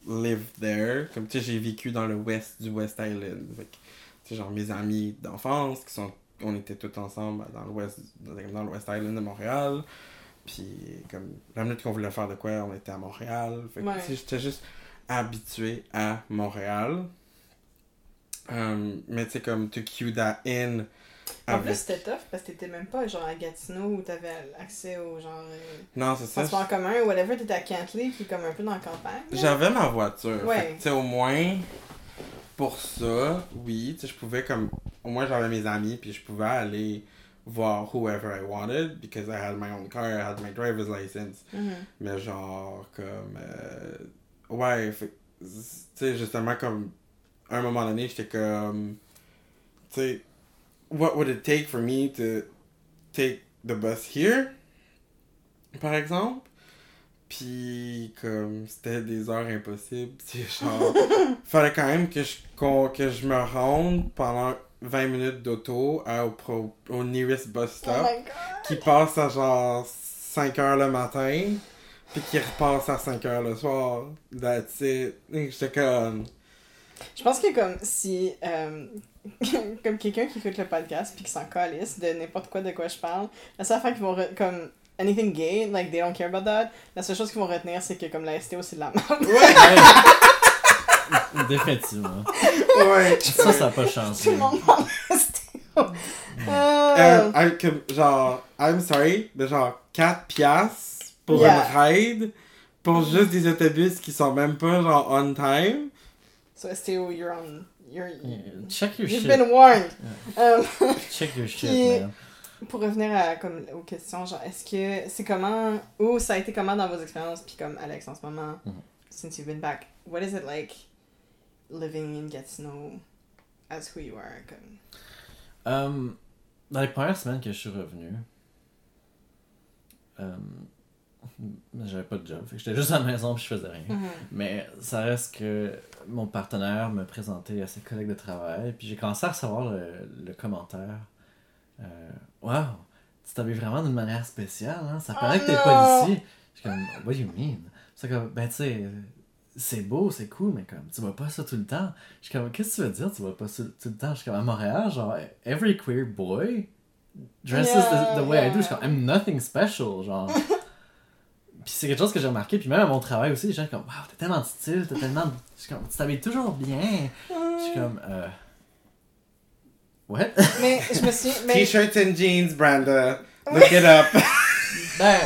Speaker 3: live there. Comme, tu sais, j'ai vécu dans le west du West Island. Fait tu sais, genre, mes amis d'enfance qui sont on était tous ensemble dans l'ouest dans, dans l'West Island de Montréal. Puis, comme, la minute qu'on voulait faire de quoi, on était à Montréal. Fait que,
Speaker 1: Ouais.
Speaker 3: tu sais, j'étais juste habitué à Montréal. Euh, mais tu sais, comme, to cue that in.
Speaker 1: En
Speaker 3: avec-
Speaker 1: plus, c'était tough parce que t'étais même pas genre à Gatineau où t'avais accès au genre euh,
Speaker 3: Non, c'est ça.
Speaker 1: transport en commun ou whatever. T'étais à Cantley qui est comme un peu dans la campagne.
Speaker 3: J'avais ma voiture.
Speaker 1: Ouais.
Speaker 3: Tu sais, au moins, pour ça, oui, tu sais, je pouvais comme. Au moins, j'avais mes amis, puis je pouvais aller voir whoever I wanted, because I had my own car, I had my driver's license.
Speaker 1: Mhm.
Speaker 3: Mais genre, comme. euh, ouais, tu sais, justement, comme. À un moment donné, j'étais comme. Tu sais, what would it take for me to take the bus here? Par exemple? Puis, comme, c'était des heures impossibles. C'est genre. fallait quand même que je, que je me rende pendant 20 minutes d'auto au, au nearest bus
Speaker 1: Oh
Speaker 3: stop qui passe à genre 5 heures le matin, puis qui repasse à 5 heures le soir. That's it. J'étais comme.
Speaker 1: Je pense que comme si euh, comme quelqu'un qui écoute le podcast puis qui s'en calisse de n'importe quoi de quoi je parle, la seule affaire qu'ils vont comme anything gay, like they don't care about that, la seule chose qu'ils vont retenir c'est que comme la STO c'est de la merde.
Speaker 2: Définitivement.
Speaker 3: Ouais.
Speaker 2: Ça, ça n'a pas
Speaker 1: Tout
Speaker 2: changé.
Speaker 1: le monde.
Speaker 3: Euh,
Speaker 1: Euh,
Speaker 3: comme, genre, I'm sorry, mais genre 4 piastres pour
Speaker 1: Yeah.
Speaker 3: une ride pour juste des autobus qui sont même pas genre on time.
Speaker 1: so STO, you're on, you're,
Speaker 2: Yeah, Check your
Speaker 1: you've
Speaker 2: shit.
Speaker 1: been warned. Euh,
Speaker 2: Check your shit,
Speaker 1: Puis-
Speaker 2: man.
Speaker 1: pour revenir à comme aux questions, genre est-ce que c'est comment ou ça a été comment dans vos expériences puis comme Alex en ce moment,
Speaker 2: Mhm.
Speaker 1: since you've been back, what is it like living in Gatineau as who you are comme
Speaker 2: Um, dans les premières semaines que je suis revenu, um, j'avais pas de job. Fait que j'étais juste à la maison puis je faisais rien.
Speaker 1: Mhm.
Speaker 2: Mais ça reste que mon partenaire me présentait à ses collègues de travail, puis j'ai commencé à recevoir le, le commentaire. Euh, wow, tu t'habilles vraiment d'une manière spéciale, hein? Ça paraît
Speaker 1: Oh
Speaker 2: que t'es pas d'ici. Je suis comme, what do you mean? C'est comme, ben tu sais, c'est beau, c'est cool, mais comme, tu vois pas ça tout le temps. Je suis comme, qu'est-ce que tu veux dire, tu vois pas ça tout le temps? Je suis comme, à Montréal, genre, every queer boy dresses
Speaker 1: Yeah,
Speaker 2: the, the way I do. Je suis comme, I'm nothing special, genre. Puis c'est quelque chose que j'ai remarqué, puis même à mon travail aussi, les gens sont comme, wow, t'as tellement de style, t'as tellement. Je suis comme, tu t'habilles toujours bien. Je suis comme, euh. What?
Speaker 1: Mais je me suis mais
Speaker 3: T-shirts and jeans, Branda. Look it up.
Speaker 2: ben.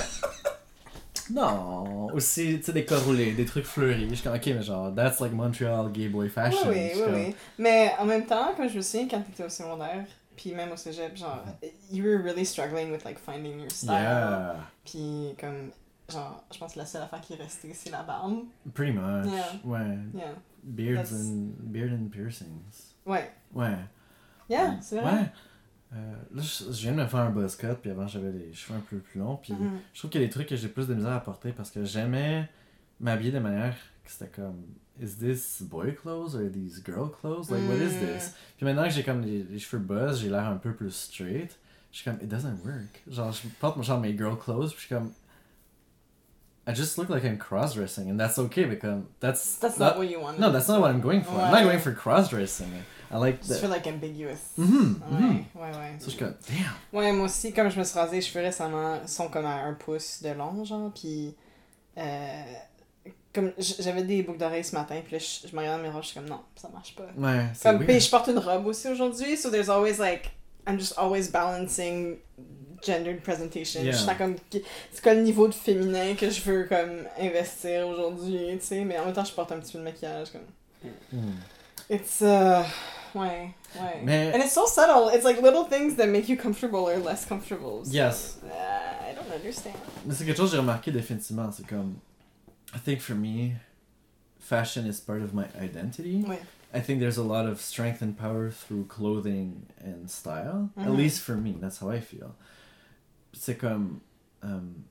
Speaker 2: Non, aussi, tu sais, des corps roulés, des trucs fleuris. Je suis comme, ok, mais genre, that's like Montreal gay boy fashion.
Speaker 1: oui oui,
Speaker 2: comme,
Speaker 1: oui. Mais en même temps, comme je me souviens quand t'étais au secondaire, puis même au cégep, genre you were really struggling with like finding your style.
Speaker 2: Yeah,
Speaker 1: Puis comme genre je pense que la seule affaire qui est restée c'est la barbe.
Speaker 2: pretty much.
Speaker 1: Yeah.
Speaker 2: Ouais.
Speaker 1: Yeah.
Speaker 2: Beards
Speaker 1: That's-
Speaker 2: and, beard and piercings.
Speaker 1: Ouais.
Speaker 2: Ouais.
Speaker 1: Yeah, c'est vrai.
Speaker 2: Ouais. Euh, là, je, je viens de me faire un buzz cut, puis avant j'avais les cheveux un peu plus longs, puis
Speaker 1: Mhm.
Speaker 2: je trouve qu'il y a des trucs que j'ai plus de misère à porter parce que j'aimais m'habiller de manière que c'était comme Is this boy clothes or these girl clothes? Like, what is
Speaker 1: Mm.
Speaker 2: this? Puis maintenant que j'ai comme les, les cheveux buzz, j'ai l'air un peu plus straight. Je suis comme, it doesn't work. Genre, je porte genre mes girl clothes, puis je suis comme, I just look like I'm cross-dressing, and that's okay, comme, that's,
Speaker 1: That's not what you want.
Speaker 2: no, that's not what I'm going for. I'm not going for cross-dressing. I like
Speaker 1: Just
Speaker 2: the...
Speaker 1: feel like ambiguous.
Speaker 2: Mhm,
Speaker 1: Ouais,
Speaker 2: mhm.
Speaker 1: ouais, ouais.
Speaker 2: So je suis comme, damn.
Speaker 1: Ouais, moi aussi, comme je me suis rasé les cheveux récemment, ils sont comme à un pouce de long, genre, puis euh, comme j'avais des boucles d'oreilles ce matin, puis là, je, je me regarde dans le miroir, je suis comme non, ça marche pas.
Speaker 2: Ouais, c'est
Speaker 1: Comme,
Speaker 2: weird.
Speaker 1: puis je porte une robe aussi aujourd'hui, so there's always like, I'm just always balancing gendered presentation.
Speaker 2: Yeah.
Speaker 1: Je sens comme, c'est quoi le niveau de féminin que je veux comme investir aujourd'hui, tu sais, mais en même temps, je porte un petit peu de maquillage, comme.
Speaker 2: Mm.
Speaker 1: It's, uh, ouais, ouais.
Speaker 2: Mais-
Speaker 1: And it's so subtle. It's like little things that make you comfortable or less comfortable. So,
Speaker 2: Yes.
Speaker 1: uh, I don't understand.
Speaker 2: Mais c'est quelque chose que j'ai remarqué définitivement. C'est comme. I think for me, fashion is part of my identity.
Speaker 1: Ouais.
Speaker 2: I think there's a lot of strength and power through clothing and style. At
Speaker 1: Mhm.
Speaker 2: least for me, that's how I feel. C'est comme. um,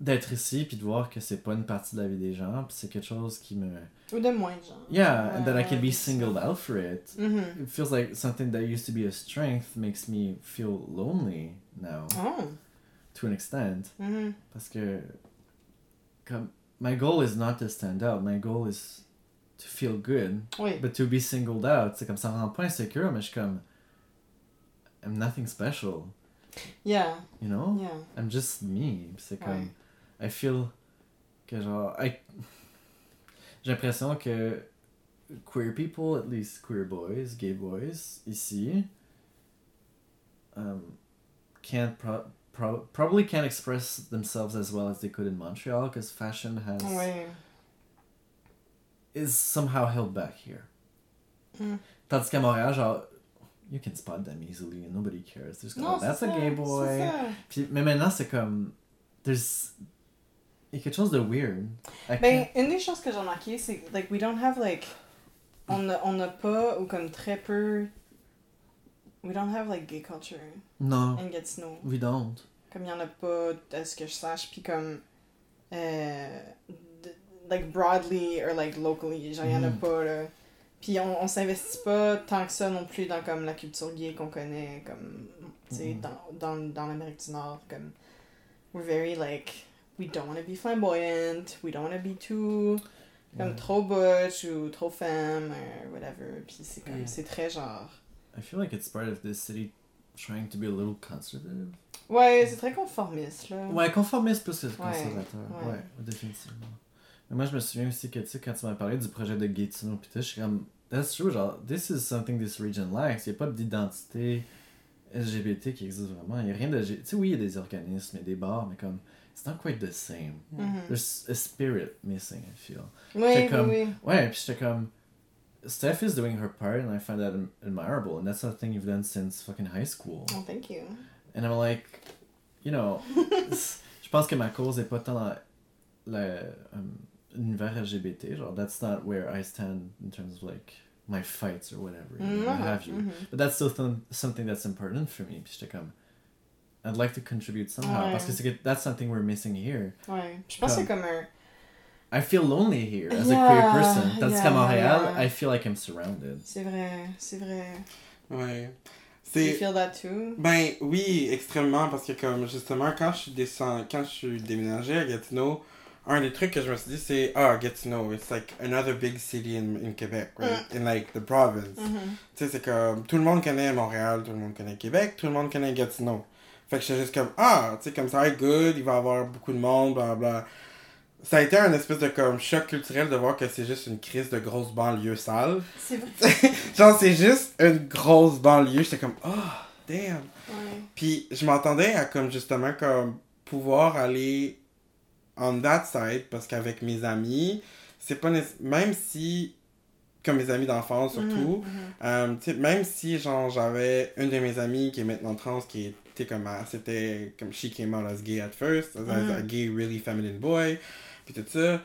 Speaker 2: d'être ici puis de voir que c'est pas une partie de la vie des gens puis c'est quelque chose qui me
Speaker 1: Ou de moins de gens.
Speaker 2: yeah and that I
Speaker 1: Ouais,
Speaker 2: can be singled out for it
Speaker 1: Mhm.
Speaker 2: it feels like something that used to be a strength makes me feel lonely now
Speaker 1: Oh.
Speaker 2: to an extent
Speaker 1: Mhm.
Speaker 2: Parce que comme my goal is not to stand out, my goal is to feel good,
Speaker 1: Oui.
Speaker 2: but to be singled out, c'est comme ça me rend pas insécure, mais je suis comme I'm nothing special,
Speaker 1: Yeah,
Speaker 2: you know?
Speaker 1: yeah.
Speaker 2: I'm just me. C'est comme.
Speaker 1: Ouais.
Speaker 2: I feel que genre. I... J'ai l'impression que queer people, at least queer boys, gay boys, ici, um, can't pro- pro- probably can't express themselves as well as they could in Montreal because fashion has
Speaker 1: Ouais.
Speaker 2: is somehow held back here.
Speaker 1: Mm.
Speaker 2: Tandis qu'à Montréal, genre, you can spot them easily and nobody cares. There's
Speaker 1: Non,
Speaker 2: oh, that's a gay boy. Puis, mais maintenant, c'est comme. There's. Il y a quelque chose de weird.
Speaker 1: Ben, une des choses que j'ai remarqué, c'est like we don't have like on n'a on n'a pas ou comme très peu we don't have like gay culture
Speaker 2: Non,
Speaker 1: in Gatineau.
Speaker 2: we don't.
Speaker 1: Comme il y en a pas à ce que je sache puis comme euh, like broadly or like locally, genre il y en a
Speaker 2: Mhm.
Speaker 1: pas là. Puis on, on s'investit pas tant que ça non plus dans comme la culture gay qu'on connaît comme tu sais
Speaker 2: Mhm.
Speaker 1: dans dans dans l'Amérique du Nord comme we're very like we don't want to be flamboyant, we don't want to be too comme
Speaker 2: Ouais.
Speaker 1: trop butch ou trop femme or whatever. Puis c'est comme
Speaker 3: Mm.
Speaker 1: c'est très genre
Speaker 2: I feel like it's part of this city trying to be a little conservative.
Speaker 1: Ouais, c'est très conformiste là.
Speaker 2: Ouais, conformiste plus que conservateur.
Speaker 1: ouais.
Speaker 2: Ouais, définitivement. Mais moi, je me souviens aussi que, tu sais, quand tu m'as parlé du projet de Gatineau, pis tout, je suis comme, that's true, genre, this is something this region lacks. Il n'y a pas d'identité LGBT qui existe vraiment. Il n'y a rien de. Tu sais, oui, il y a des organismes et des bars, mais comme, it's not quite the same.
Speaker 1: Mhm.
Speaker 2: There's a spirit missing, I feel.
Speaker 1: Oui, oui,
Speaker 2: comme-
Speaker 1: oui.
Speaker 2: Ouais, puis j'étais comme, Steph is doing her part, and I find that adm- admirable, and that's something you've done since fucking high school.
Speaker 1: Oh, thank you.
Speaker 2: And I'm like, you know, je pense que ma cause est pas tant um, l'univers LGBT, genre, that's not where I stand in terms of like my fights or whatever, you know, what
Speaker 1: Mhm,
Speaker 2: have you.
Speaker 1: mhm.
Speaker 2: But that's still th- something that's important for me. Puis j'étais comme, I'd like to contribute somehow,
Speaker 1: Ouais.
Speaker 2: parce que c'est that's something we're missing here.
Speaker 1: Ouais. Je pense que c'est comme un.
Speaker 2: I feel lonely here as a
Speaker 1: Yeah,
Speaker 2: queer person. Tandis
Speaker 1: yeah,
Speaker 2: qu'à Montréal,
Speaker 1: yeah.
Speaker 2: I feel like I'm surrounded.
Speaker 1: C'est vrai, c'est vrai.
Speaker 3: Ouais.
Speaker 1: Do you
Speaker 3: C'est.
Speaker 1: feel that too?
Speaker 3: Ben oui, extrêmement, parce que comme justement, quand je suis descend... quand je suis déménagé à Gatineau, un des trucs que je me suis dit, c'est Ah, Gatineau, it's like another big city in, in Quebec, right? In like the province.
Speaker 1: Mhm.
Speaker 3: Tu sais, c'est comme tout le monde connaît Montréal, tout le monde connaît Québec, tout le monde connaît Gatineau. Fait que j'étais juste comme Ah, tu sais, comme ça va être good, il va y avoir beaucoup de monde, bla bla. Ça a été un espèce de comme choc culturel de voir que c'est juste une crise de grosse banlieue sale.
Speaker 1: C'est vrai.
Speaker 3: Genre, c'est juste une grosse banlieue. J'étais comme Oh, damn.
Speaker 1: Ouais.
Speaker 3: Puis je m'attendais à comme justement comme pouvoir aller on that side parce qu'avec mes amis, c'est pas même si comme mes amis d'enfance surtout, euh, tu sais, même si genre j'avais une de mes amies qui est maintenant trans qui était comme euh, c'était comme she came out as gay at first, as, as a
Speaker 1: Mhm.
Speaker 3: gay really feminine boy, puis tout ça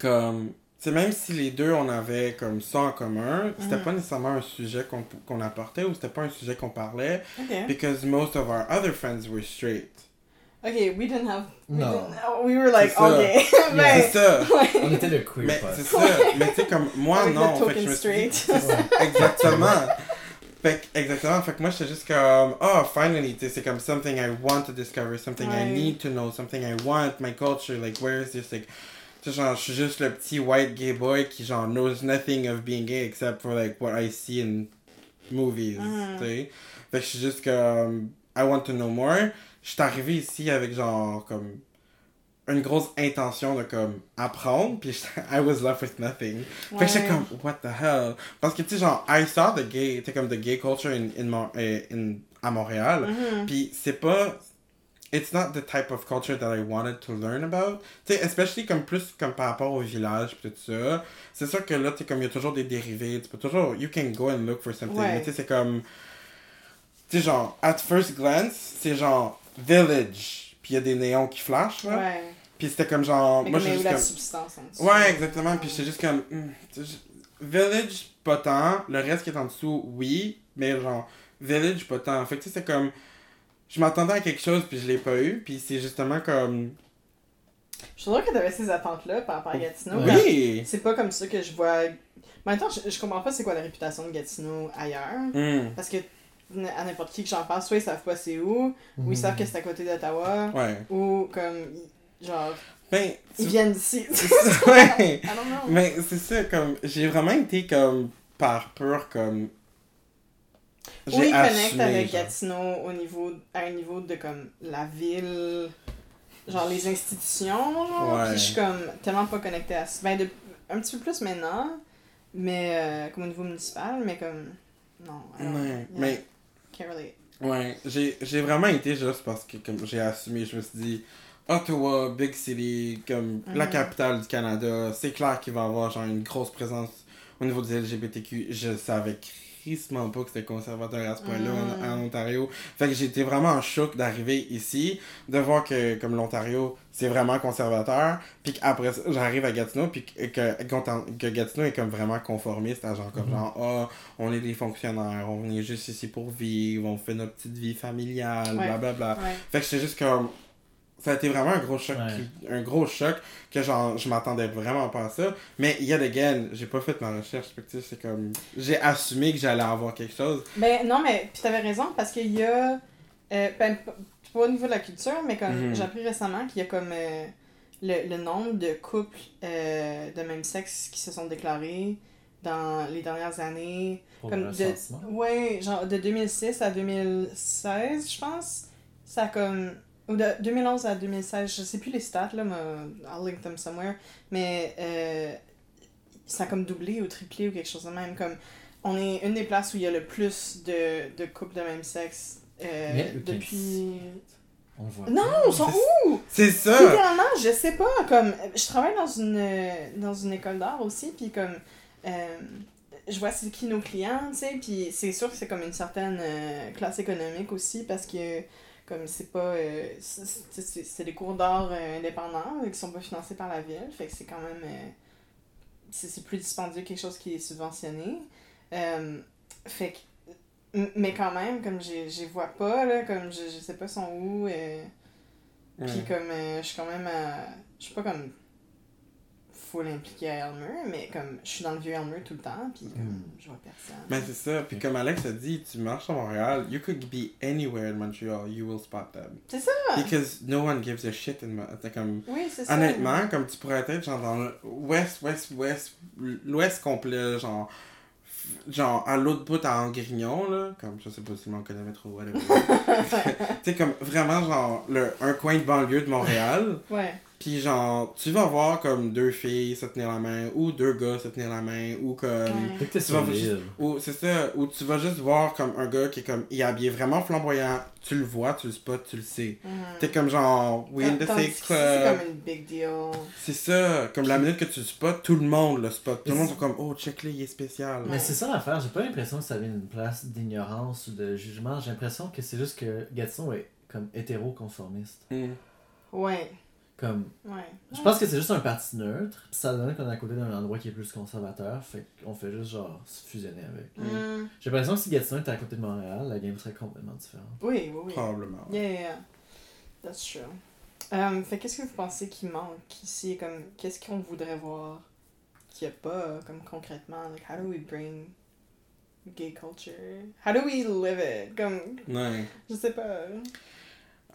Speaker 3: comme sais même si les deux on avait comme ça en commun, c'était
Speaker 1: Mhm.
Speaker 3: pas nécessairement un sujet qu'on qu'on apportait ou c'était pas un sujet qu'on parlait
Speaker 1: Ok.
Speaker 3: because most of our other friends were straight.
Speaker 1: Ok, we didn't have. We,
Speaker 2: No.
Speaker 1: didn't, we were like,
Speaker 3: C'est ça.
Speaker 1: ok.
Speaker 3: C'est ça.
Speaker 2: On était le queer
Speaker 3: Mais c'est ça. Mais tu sais, comme moi,
Speaker 1: Avec
Speaker 3: non. fait que je
Speaker 1: token
Speaker 3: me suis dit- c'est. Exactement. Fait exactement. Fait que moi, j'étais juste comme, oh, finally, c'est comme something I want to discover, something I need to know, something I want, my culture, like, where is this, like, tu sais, genre, je suis juste le petit white gay boy qui, genre, knows nothing of being gay except for, like, what I see in movies,
Speaker 1: Mhm.
Speaker 3: tu sais. Fait que je suis juste comme, I want to know more. Je suis arrivé ici avec, genre, comme, une grosse intention de comme apprendre puis I was left with nothing. Fait que j'étais
Speaker 1: Ouais.
Speaker 3: comme what the hell? Parce que tu sais genre I saw the gay tu comme the gay culture in, in, Mon- eh, in à Montréal.
Speaker 1: Mhm.
Speaker 3: puis c'est pas it's not the type of culture that I wanted to learn about. Tu sais especially comme plus comme par rapport au village puis tout ça. C'est sûr que là tu sais comme il y a toujours des dérivés. Tu peux toujours you can go and look for something.
Speaker 1: Ouais.
Speaker 3: mais tu sais c'est comme tu sais genre at first glance c'est genre village. Puis il y a des néons qui flashent là.
Speaker 1: Ouais.
Speaker 3: Puis c'était comme genre
Speaker 1: Mais
Speaker 3: moi j'ai juste
Speaker 1: la
Speaker 3: comme
Speaker 1: substance en dessous.
Speaker 3: Ouais, exactement. Puis j'étais juste comme. hmm, Village, pas tant. Le reste qui est en dessous, oui. Mais genre, Village, pas tant. Fait que tu sais, c'est comme. Je m'attendais à quelque chose, puis je l'ai pas eu. Puis c'est justement comme.
Speaker 1: Je suis sûre que t'avais ces attentes-là par rapport à Gatineau.
Speaker 3: Oui!
Speaker 1: C'est pas comme ça que je vois. Attends, je, je comprends pas c'est quoi la réputation de Gatineau ailleurs.
Speaker 3: Hmm,
Speaker 1: Parce que à n'importe qui que j'en parle, soit ils savent pas c'est où, ou ils savent que c'est à côté d'Ottawa,
Speaker 3: Ouais.
Speaker 1: ou comme. Genre,
Speaker 3: Ben.
Speaker 1: ils viennent d'ici.
Speaker 3: ouais!
Speaker 1: I don't know.
Speaker 3: Mais c'est ça, comme. J'ai vraiment été comme. Par peur, comme.
Speaker 1: Ils connectent
Speaker 3: assumé,
Speaker 1: avec
Speaker 3: genre.
Speaker 1: Gatineau au niveau, à un niveau de comme la ville, genre les institutions.
Speaker 3: Ouais.
Speaker 1: Puis je suis comme tellement pas connectée à ça. Ben, de, un petit peu plus maintenant, mais euh, comme au niveau municipal, mais comme. Non. Don't-
Speaker 3: Ouais,
Speaker 1: yeah,
Speaker 3: mais
Speaker 1: Can't relate.
Speaker 3: Ouais, j'ai j'ai vraiment été juste parce que comme j'ai assumé, je me suis dit Ottawa, big city, comme la
Speaker 1: Mhm.
Speaker 3: capitale du Canada, c'est clair qu'il va y avoir genre une grosse présence au niveau des LGBTQ. Je savais crissement pas que c'était conservateur à ce point-là en, en Ontario. Fait que j'étais vraiment en choc d'arriver ici, de voir que comme l'Ontario, c'est vraiment conservateur, puis qu'après ça, j'arrive à Gatineau, puis que, que, que Gatineau est comme vraiment conformiste, à genre comme
Speaker 2: Mhm.
Speaker 3: genre, ah, on est des fonctionnaires, on est juste ici pour vivre, on fait notre petite vie familiale,
Speaker 1: Ouais.
Speaker 3: blablabla.
Speaker 1: Ouais.
Speaker 3: Fait que c'est juste comme. Ça a été vraiment un gros choc.
Speaker 2: Ouais.
Speaker 3: Un gros choc que genre, je m'attendais vraiment pas à ça. Mais yet again, j'ai pas fait ma recherche. Tu c'est comme. J'ai assumé que j'allais avoir quelque chose.
Speaker 1: Ben non, mais puis t'avais raison parce qu'il y a. Euh, ben, pas au niveau de la culture, mais comme
Speaker 3: Mhm.
Speaker 1: j'ai appris récemment qu'il y a comme euh, le, le nombre de couples euh, de même sexe qui se sont déclarés dans les dernières années.
Speaker 2: Pour
Speaker 1: Comme
Speaker 2: le
Speaker 1: de, ouais, genre de 2006 à 2016, je pense. Ça a comme. Ou de 2011 à 2016, je sais plus les stats, là, mais I'll link them somewhere. Mais euh, ça a comme doublé ou triplé ou quelque chose de même. Comme, on est une des places où il y a le plus de, de couples de même sexe euh,
Speaker 2: Mais
Speaker 1: depuis.
Speaker 2: On le voit.
Speaker 1: Non, on s'en où?
Speaker 3: C'est ça!
Speaker 1: Littéralement, je sais pas, comme, je travaille dans une, dans une école d'art aussi, puis comme, euh, je vois c'est qui nos clients, tu sais, puis c'est sûr que c'est comme une certaine classe économique aussi, parce que, comme, c'est pas, euh, c'est- des cours d'art euh, indépendants, euh, qui sont pas financés par la ville, fait que c'est quand même, c'est c'est plus dispendieux que quelque chose qui est subventionné. Fait que, mais quand même, comme, je vois pas, là, comme, je, je sais pas sont où, euh, puis comme euh, je suis quand même à- je suis pas comme full impliquée à Elmer, mais comme je suis dans le vieux Elmer tout le temps, puis comme
Speaker 2: Mm.
Speaker 1: je vois personne.
Speaker 3: Mais c'est ça. Puis comme Alex a dit, tu marches à Montréal, you could be anywhere in Montreal, you will spot them.
Speaker 1: C'est ça!
Speaker 3: Because no one gives a shit in Mo- t'es comme.
Speaker 1: Oui, c'est ça.
Speaker 3: Honnêtement, comme tu pourrais être genre dans l'ouest, ouest, ouest, l'ouest complet, genre, genre à l'autre bout à Angrignon, là, comme je sais pas si monde connaît whatever. tu sais, comme vraiment, genre, le, un coin de banlieue de Montréal,
Speaker 1: Ouais.
Speaker 3: Pis genre, tu vas voir comme deux filles se tenir la main, ou deux gars se tenir la main, ou comme.
Speaker 1: Ouais.
Speaker 3: Tu vas. Ou c'est ça, où tu vas juste voir comme un gars qui est comme, il est habillé vraiment flamboyant, tu le vois, tu le spots, tu le sais.
Speaker 1: Mhm.
Speaker 3: T'es comme genre, we in the six club.
Speaker 1: C'est comme une big deal.
Speaker 3: C'est ça, comme la minute que tu le spots, tout le monde le spot. Tout le monde est comme, oh, check-le, il est spécial.
Speaker 2: Mais c'est ça l'affaire, j'ai pas l'impression que ça vient d'une place d'ignorance ou de jugement, j'ai l'impression que c'est juste que Gatineau est comme hétéro-conformiste.
Speaker 3: Mm.
Speaker 1: Ouais.
Speaker 2: Comme,
Speaker 1: Ouais.
Speaker 2: je pense que c'est juste un parti neutre, pis ça donne qu'on est à côté d'un endroit qui est plus conservateur, fait qu'on fait juste genre se fusionner avec.
Speaker 1: Mm.
Speaker 2: J'ai l'impression que si Gatineau était à côté de Montréal, la game serait complètement différente.
Speaker 1: Oui, oui, oui.
Speaker 3: Probablement.
Speaker 1: Yeah, yeah, yeah. That's true. Euh, fait qu'est-ce que vous pensez qui manque ici? Comme, qu'est-ce qu'on voudrait voir qu'il n'y a pas, euh, comme concrètement? Like, how do we bring gay culture? How do we live it? Comme,
Speaker 3: Ouais.
Speaker 1: je sais pas.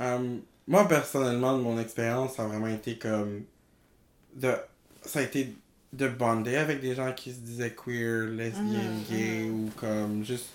Speaker 3: Euh, moi, personnellement, de mon expérience, ça a vraiment été comme. De... Ça a été de bonder avec des gens qui se disaient queer, lesbiennes,
Speaker 1: Mhm,
Speaker 3: gay ou comme juste.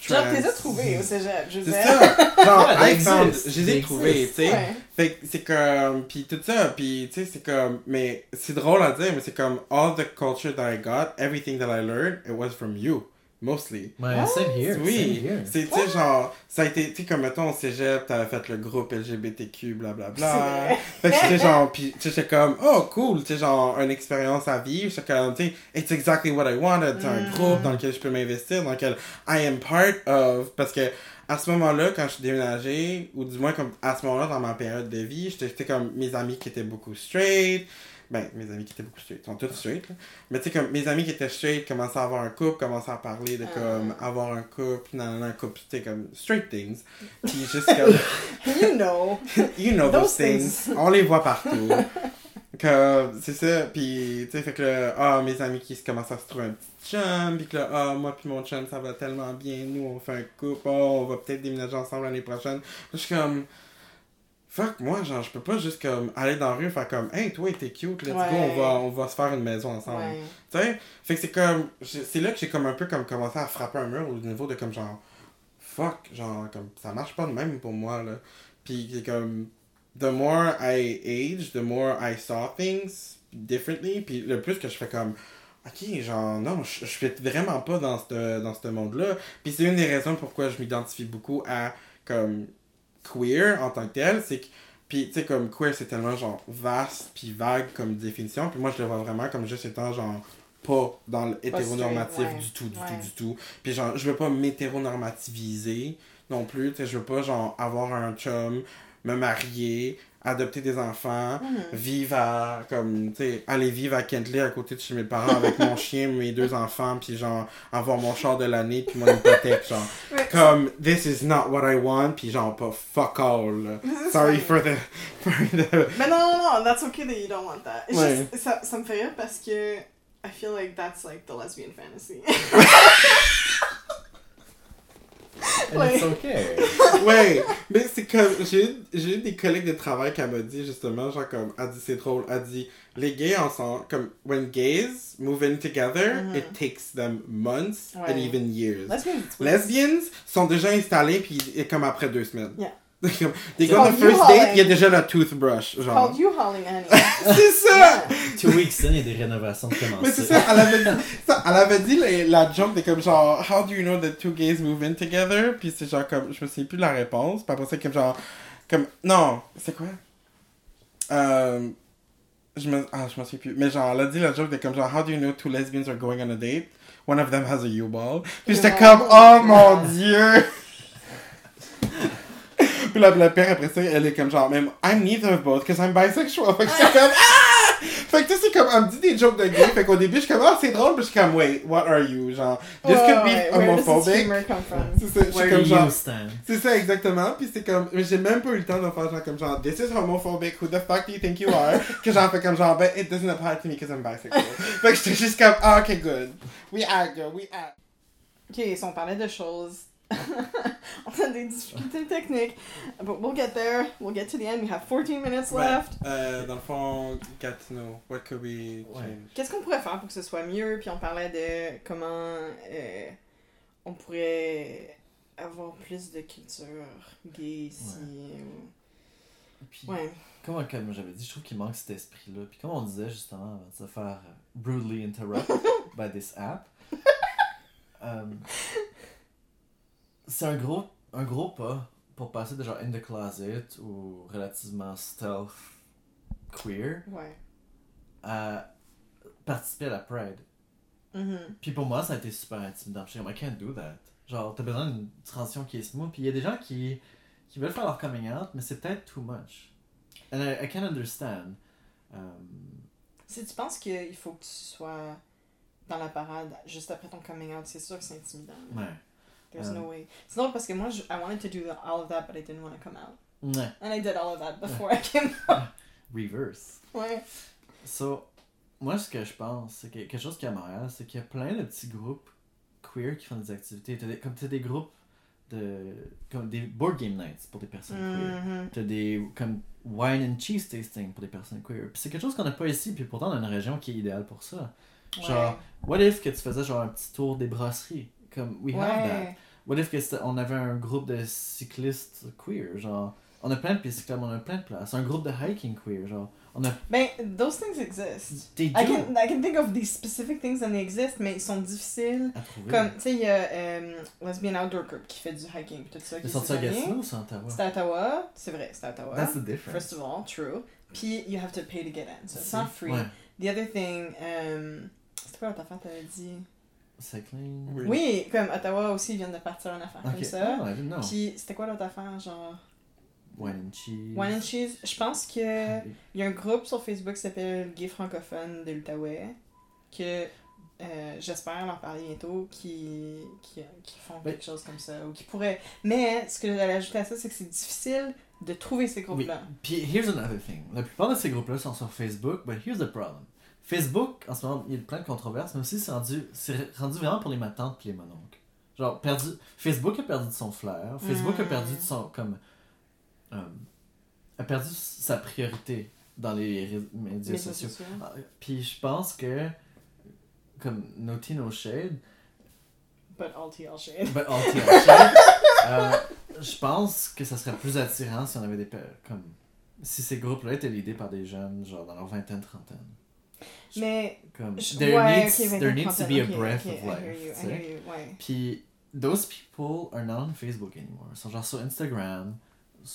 Speaker 1: Genre,
Speaker 3: trans.
Speaker 1: t'es as trouvé au cégep, je
Speaker 3: C'est ça! Genre,
Speaker 2: Ouais,
Speaker 3: I found. Je les ai trouvés, tu sais.
Speaker 1: Ouais.
Speaker 3: Fait que c'est comme. Puis tout ça, puis tu sais, c'est comme. Mais c'est drôle à dire, mais c'est comme. All the culture that I got, everything that I learned, it was from you. Mostly.
Speaker 2: Ouais, same here.
Speaker 3: Oui, c'est, tu sais, genre, ça a été, tu sais, comme, mettons, au cégep, t'avais fait le groupe LGBTQ, blablabla. Fait que j'étais genre, pis, tu sais, j'étais comme, oh, cool, tu sais, genre, une expérience à vivre. J'étais comme, tu sais, it's exactly what I wanted. C'est un
Speaker 1: Mm.
Speaker 3: groupe dans lequel je peux m'investir, dans lequel I am part of. Parce que, à ce moment-là, quand je suis déménagé, ou du moins, comme, à ce moment-là, dans ma période de vie, j'étais, j'étais comme, mes amis qui étaient beaucoup straight. Ben, mes amis qui étaient beaucoup straight, sont tous straight, là. Mais tu sais, comme, mes amis qui étaient straight commençaient à avoir un couple, commençaient à parler de,
Speaker 1: Ah.
Speaker 3: comme, avoir un couple, nan, un couple, tu sais, comme, straight things. Puis juste comme,
Speaker 1: You know.
Speaker 3: you know those
Speaker 1: Those
Speaker 3: things.
Speaker 1: things.
Speaker 3: On les voit partout. c'est ça, puis, tu sais, fait que là, ah, mes amis qui commencent à se trouver un petit chum, puis que là, ah, moi puis mon chum, ça va tellement bien, nous, on fait un couple, oh, on va peut-être déménager ensemble l'année prochaine. Je suis comme, fuck, moi, genre, je peux pas juste, comme, aller dans la rue et faire comme, hey, toi, t'es cute, let's go,
Speaker 1: Ouais.
Speaker 3: on va, on va se faire une maison ensemble.
Speaker 1: Ouais.
Speaker 3: Tu sais, fait que c'est comme, c'est là que j'ai comme un peu comme commencé à frapper un mur au niveau de comme genre, fuck, genre, comme, ça marche pas de même pour moi, là. Puis c'est comme, the more I age, the more I saw things differently, puis le plus que je fais comme, ok, genre, non, je, je fais vraiment pas dans ce dans ce monde-là. Puis c'est une des raisons pourquoi je m'identifie beaucoup à, comme, queer en tant que tel, c'est que puis, tu sais, comme queer, c'est tellement, genre, vaste puis vague comme définition. Puis moi, je le vois vraiment comme juste étant, genre, pas dans l'hétéronormatif
Speaker 1: ouais.
Speaker 3: du tout, du
Speaker 1: Ouais.
Speaker 3: tout, du tout. Puis, genre, je veux pas m'hétéronormativiser non plus. Tu sais, je veux pas, genre, avoir un chum, me marier, adopter des enfants,
Speaker 1: Mhm.
Speaker 3: vivre à, comme, tu sais, aller vivre à Kentley à côté de chez mes parents avec mon chien, mes deux enfants, puis, genre, avoir mon char de l'année, puis mon hypothèque, genre. Comme, this is not what I want, puis genre, pas fuck all. Sorry for the. For the
Speaker 1: Mais non, non, non, that's okay that you don't want that. It's
Speaker 3: Ouais.
Speaker 1: just- ça, ça me fait rire parce que I feel like that's like the lesbian fantasy.
Speaker 2: And it's okay.
Speaker 3: ouais, mais c'est comme. J'ai eu- des collègues de travail qui m'ont dit justement, genre, comme, elle dit, c'est drôle, elle dit, les gays ensemble, comme, when gays move in together,
Speaker 1: Mhm.
Speaker 3: it takes them months and
Speaker 1: Ouais.
Speaker 3: even years. Lesbians sont déjà installés, puis et comme après deux semaines.
Speaker 1: Yeah.
Speaker 3: Comme, They go on the first date, il y a déjà la toothbrush, genre.
Speaker 1: Called you hauling Annie.
Speaker 3: C'est ça!
Speaker 2: Two weeks in, il y a des rénovations de commencer.
Speaker 3: Mais c'est ça, elle avait dit, ça, elle avait dit la, la joke de comme genre, how do you know that two gays move in together? Puis c'est genre comme, je me souviens plus de la réponse. Puis après c'est comme genre, comme, non, c'est quoi? Euh, je me, ah, je me souviens plus. Mais genre, elle a dit la joke de comme genre, how do you know two lesbians are going on a date? One of them has a U-Ball. Puis j'étais
Speaker 1: Oh.
Speaker 3: comme, oh mon dieu! Puis la, la père après ça, elle est comme genre, même, I'm neither of both, because I'm bisexual. Fait que j'étais comme, ah! Fait que tu sais, c'est comme, elle me dit des jokes de gay. Fait qu'au début, je suis comme, ah, c'est drôle. Puis je suis comme, wait, what are you? Genre, this
Speaker 1: Ouais,
Speaker 3: could be homophobic. C'est ça, je comme genre, c'est ça exactement. Puis c'est comme, mais j'ai même pas eu le temps de faire genre comme genre, this is homophobic, who the fuck do you think you are? que j'en fais comme genre, but it doesn't apply to me because I'm bisexual. fait que j'étais juste comme, ah, ok, good. We act, girl, we act.
Speaker 1: Ok, si on parlait de choses. on a des difficultés techniques. But we'll get there. We'll get to the end. We have 14 minutes left.
Speaker 3: Euh, dans le fond, know, what could we
Speaker 2: Ouais.
Speaker 3: change?
Speaker 1: Qu'est-ce qu'on pourrait faire pour que ce soit mieux? Puis on parlait de comment euh, on pourrait avoir plus de culture gay ici. ou-
Speaker 2: Puis,
Speaker 1: Ouais.
Speaker 2: comme, comme j'avais dit, je trouve qu'il manque cet esprit-là. Puis comme on disait justement avant de se faire brutally interrupt by this app, euh, c'est un gros, un gros pas pour passer de genre in the closet ou relativement stealth queer
Speaker 1: Ouais.
Speaker 2: à participer à la Pride.
Speaker 1: Mhm.
Speaker 2: Puis pour moi, ça a été super intimidant. Je suis comme, I can't do that. Genre, t'as besoin d'une transition qui est smooth. Puis il y a des gens qui, qui veulent faire leur coming out, mais c'est peut-être too much. And I, I can understand. Um,
Speaker 1: Si tu penses qu'il faut que tu sois dans la parade juste après ton coming out, c'est sûr que c'est intimidant.
Speaker 2: ouais.
Speaker 1: There's
Speaker 2: Euh.
Speaker 1: no way. C'est drôle parce que moi, je, I wanted to do the- all of that, but I didn't want to come out.
Speaker 2: Ouais.
Speaker 1: And I did all of that before I came out.
Speaker 2: Reverse.
Speaker 1: Ouais.
Speaker 2: So, moi, ce que je pense, c'est que quelque chose qui est à Montréal, c'est qu'il y a plein de petits groupes queer qui font des activités. T'as des, comme t'as des groupes de. comme des board game nights pour des personnes queer.
Speaker 1: Mhm.
Speaker 2: T'as des comme wine and cheese tasting pour des personnes queer. Puis c'est quelque chose qu'on n'a pas ici, puis pourtant on a une région qui est idéale pour ça. Genre, what if que tu faisais genre un petit tour des brasseries? Comme, we
Speaker 1: Ouais.
Speaker 2: have that. What if on avait un groupe de cyclistes queer? Genre, on a plein de pistes cyclables, on a plein de places. Un groupe de hiking queer, genre, on a.
Speaker 1: Ben, those things exist.
Speaker 2: They
Speaker 1: I
Speaker 2: do
Speaker 1: can, I can think of these specific things and they exist, mais ils sont difficiles.
Speaker 2: à trouver.
Speaker 1: Comme, tu sais, il y a euh, Lesbian Outdoor Group qui fait du hiking tout ça.
Speaker 2: Sorti
Speaker 1: s'est
Speaker 2: à. Gatineau ou c'est à Ottawa?
Speaker 1: C'est à Ottawa. C'est vrai, c'est à Ottawa.
Speaker 2: That's the difference.
Speaker 1: First of all, true. Puis, you have to pay to get in, so it's not free.
Speaker 2: Ouais.
Speaker 1: The other thing, um, c'était quoi l'autre affaire que t'avais dit?
Speaker 2: Cycling.
Speaker 3: Oui.
Speaker 1: Oui, comme Ottawa aussi vient de partir une affaire comme ça.
Speaker 2: Oh, I didn't know.
Speaker 1: Puis, c'était quoi l'autre affaire, genre?
Speaker 2: Wine and cheese.
Speaker 1: Wine and Cheese. Je pense que il y a un groupe sur Facebook qui s'appelle Gay francophone de l'Outaouais que euh, j'espère leur parler bientôt qui, qui, qui font
Speaker 2: Ben-
Speaker 1: quelque chose comme ça ou qui pourraient. Mais ce que j'allais ajouter à ça, c'est que c'est difficile de trouver ces
Speaker 2: Oui.
Speaker 1: groupes-là.
Speaker 2: Puis here's another thing. La plupart de ces groupes-là sont sur Facebook, but here's the problem. Facebook, en ce moment, il y a plein de controverses, mais aussi c'est rendu, c'est rendu vraiment pour les matantes et les mononcles. Genre, perdu, Facebook a perdu de son flair, Facebook a perdu de son, comme, euh, a perdu sa priorité dans les médias sociaux. Ah, Puis je pense que, comme No Tea No Shade,
Speaker 1: But all TL shit.
Speaker 2: But all TLC. Euh, je pense que ça serait plus attirant si on avait des comme si ces groupes-là étaient l'idée par des jeunes genre dans leur vingtaine trentaine
Speaker 1: Mais.
Speaker 2: comme there
Speaker 1: ouais,
Speaker 2: needs,
Speaker 1: ok,
Speaker 2: there needs to be a breath
Speaker 1: ok,
Speaker 2: of
Speaker 1: I hear
Speaker 2: life
Speaker 1: you,
Speaker 2: tu
Speaker 1: I hear you, ouais.
Speaker 2: puis those people are not on Facebook anymore ils sont genre sur Instagram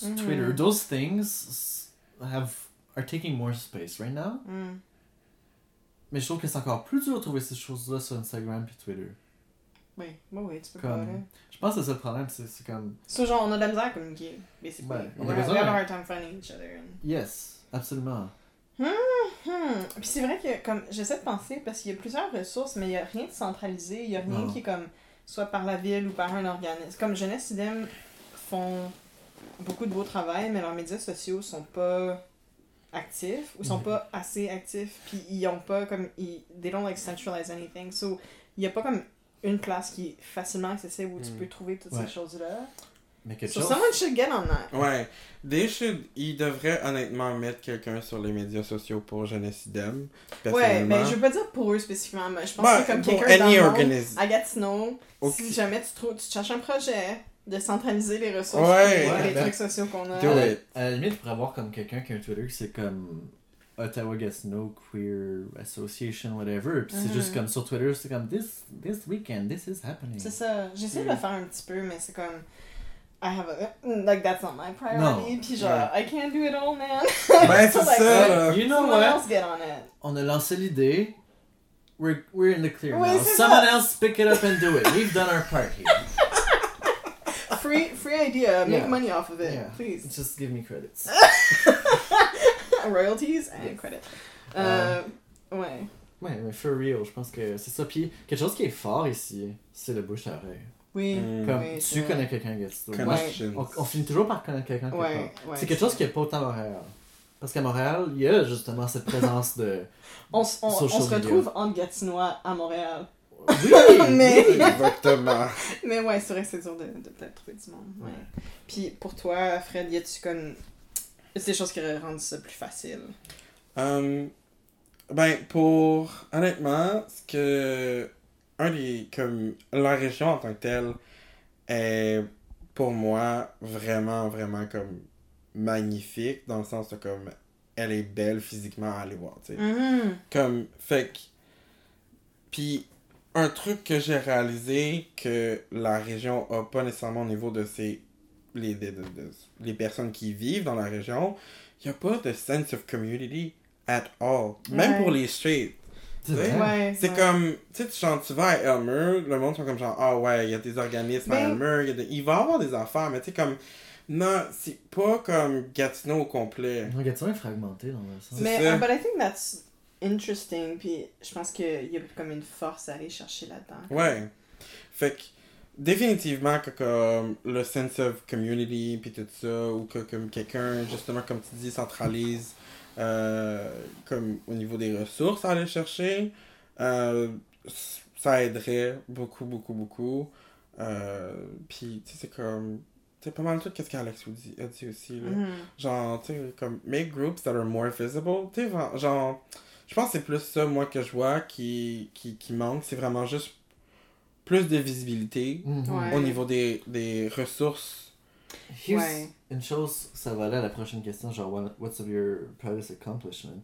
Speaker 1: Mhm.
Speaker 2: Twitter those things have are taking more space right now
Speaker 1: Hmm.
Speaker 2: mais je trouve que c'est encore plus dur de trouver ces choses-là sur Instagram puis Twitter
Speaker 1: Oui, oui, oui, tu peux
Speaker 2: Comme-
Speaker 1: pas, là.
Speaker 2: je pense que c'est ça le problème c'est c'est comme
Speaker 1: So, genre, on a de la misère à communiquer, basically.
Speaker 2: Ouais, on a
Speaker 1: we,
Speaker 2: besoin
Speaker 1: we have a hard time finding each other. and-
Speaker 2: yes absolument
Speaker 1: Hmm. Puis c'est vrai que, comme, j'essaie de penser, parce qu'il y a plusieurs ressources, mais il n'y a rien de centralisé, il n'y a rien
Speaker 2: Non.
Speaker 1: qui est comme, soit par la ville ou par un organisme. Comme Jeunesse Idem font beaucoup de beau travail, mais leurs médias sociaux sont pas actifs, ou sont
Speaker 2: Mhm.
Speaker 1: pas assez actifs, puis ils ont pas comme, ils, they don't like centralize anything. So, il n'y a pas comme une place qui est facilement accessible où tu
Speaker 3: Mm.
Speaker 1: peux trouver toutes
Speaker 2: Ouais.
Speaker 1: ces choses-là.
Speaker 2: Mais quelque
Speaker 1: So
Speaker 2: chose
Speaker 1: someone should get on that.
Speaker 3: Ouais. They should... Ils devraient honnêtement mettre quelqu'un sur les médias sociaux pour Jeunesse Idem.
Speaker 1: Ouais, mais je veux pas dire pour eux spécifiquement, mais je pense
Speaker 3: Ouais,
Speaker 1: que comme
Speaker 3: pour
Speaker 1: quelqu'un dans
Speaker 3: any
Speaker 1: le monde,
Speaker 3: organisme.
Speaker 1: à Gatineau, si jamais tu, trouves, tu cherches un projet de centraliser les ressources
Speaker 3: Ouais.
Speaker 1: les
Speaker 2: ben,
Speaker 1: trucs sociaux qu'on a.
Speaker 3: Do
Speaker 2: à, la,
Speaker 3: it.
Speaker 2: à la limite, il pourrait avoir comme quelqu'un qui a un Twitter qui c'est comme Ottawa Gatineau Queer Association, whatever. Puis c'est
Speaker 1: Mhm.
Speaker 2: juste comme sur Twitter, c'est comme this, this weekend, this is happening.
Speaker 1: C'est ça. J'essaie de
Speaker 3: Mm.
Speaker 1: le faire un petit peu, mais c'est comme. I have a. Like, that's not my priority.
Speaker 2: Non.
Speaker 1: Puis genre, I can't do it all, man.
Speaker 3: Ben, c'est
Speaker 1: So, like,
Speaker 3: ça, là.
Speaker 2: You know
Speaker 1: Someone
Speaker 2: what?
Speaker 1: else get on it.
Speaker 2: On a lancé l'idée. We're, we're in the clear
Speaker 1: Oui,
Speaker 2: now. Someone
Speaker 1: ça.
Speaker 2: else pick it up and do it. We've done our part here.
Speaker 1: Free, free idea. Make
Speaker 2: Yeah.
Speaker 1: money off of it,
Speaker 2: Yeah.
Speaker 1: please.
Speaker 2: Just give me credits.
Speaker 1: Royalties and
Speaker 2: Yes.
Speaker 1: credit. Euh, ouais.
Speaker 2: Ouais, mais for real, je pense que c'est ça. Puis quelque chose qui est fort ici, c'est le bouche à oreille.
Speaker 1: Oui.
Speaker 3: Mm.
Speaker 2: Comme
Speaker 1: Oui,
Speaker 2: tu connais quelqu'un Gatineau.
Speaker 1: Ouais.
Speaker 2: On, on finit toujours par connaître quelqu'un quelque
Speaker 1: Ouais,
Speaker 2: part.
Speaker 1: ouais.
Speaker 2: c'est quelque chose qui n'est pas autant à Montréal. Parce qu'à Montréal, il y a justement cette présence de.
Speaker 1: On, s- on, se retrouve entre Gatinois à Montréal.
Speaker 2: Oui!
Speaker 1: Mais-
Speaker 2: oui.
Speaker 3: Exactement.
Speaker 1: Mais ouais, c'est vrai que c'est dur de, de peut-être trouver du monde. Ouais.
Speaker 2: Ouais.
Speaker 1: Puis pour toi, Fred, y a-tu comme. C'est des choses qui rendu ça plus facile?
Speaker 3: Hum, ben, pour. Honnêtement, ce que. Un des. Comme. La région en tant que telle est pour moi vraiment, vraiment comme magnifique dans le sens de comme. Elle est belle physiquement à aller voir, tu sais.
Speaker 1: Mhm.
Speaker 3: Comme, fait que. Puis, un truc que j'ai réalisé que la région a pas nécessairement au niveau de ses. Les, de- de- de- les personnes qui vivent dans la région, il n'y a pas de sense of community at all. Même
Speaker 1: Ouais.
Speaker 3: pour les straight.
Speaker 2: C'est.
Speaker 1: Ouais. Ouais.
Speaker 3: comme, tu sais, tu, genre, tu vas à Elmer, le monde sont comme genre, ah ouais, il y a des organismes à
Speaker 1: Ben-
Speaker 3: Elmer, il y a des- il va y avoir des affaires, mais tu sais, comme, non, c'est pas comme Gatineau au complet.
Speaker 2: Non, Gatineau est fragmenté dans le sens.
Speaker 1: Mais uh, but I think that's interesting. Puis je pense qu'il y a comme une force à aller chercher là-dedans.
Speaker 3: Ouais. Fait que, définitivement, que comme le sense of community, puis tout ça, ou que comme quelqu'un, justement, comme tu dis, centralise, euh, comme au niveau des ressources à aller chercher, euh, ça aiderait beaucoup, beaucoup, beaucoup. Euh, puis, tu sais, c'est comme. C'est pas mal tout ce qu'Alex a dit, a dit aussi. Là.
Speaker 1: Mhm.
Speaker 3: Genre, tu sais, comme, make groups that are more visible. Tu sais, genre- je pense que c'est plus ça, moi, que je vois qui, qui, qui manque. C'est vraiment juste plus de visibilité
Speaker 2: Mhm.
Speaker 1: Ouais.
Speaker 3: au niveau des, des ressources.
Speaker 2: Here's
Speaker 1: Ouais.
Speaker 2: une chose, ça va aller à la prochaine question, genre, what- what's of your proudest accomplishment?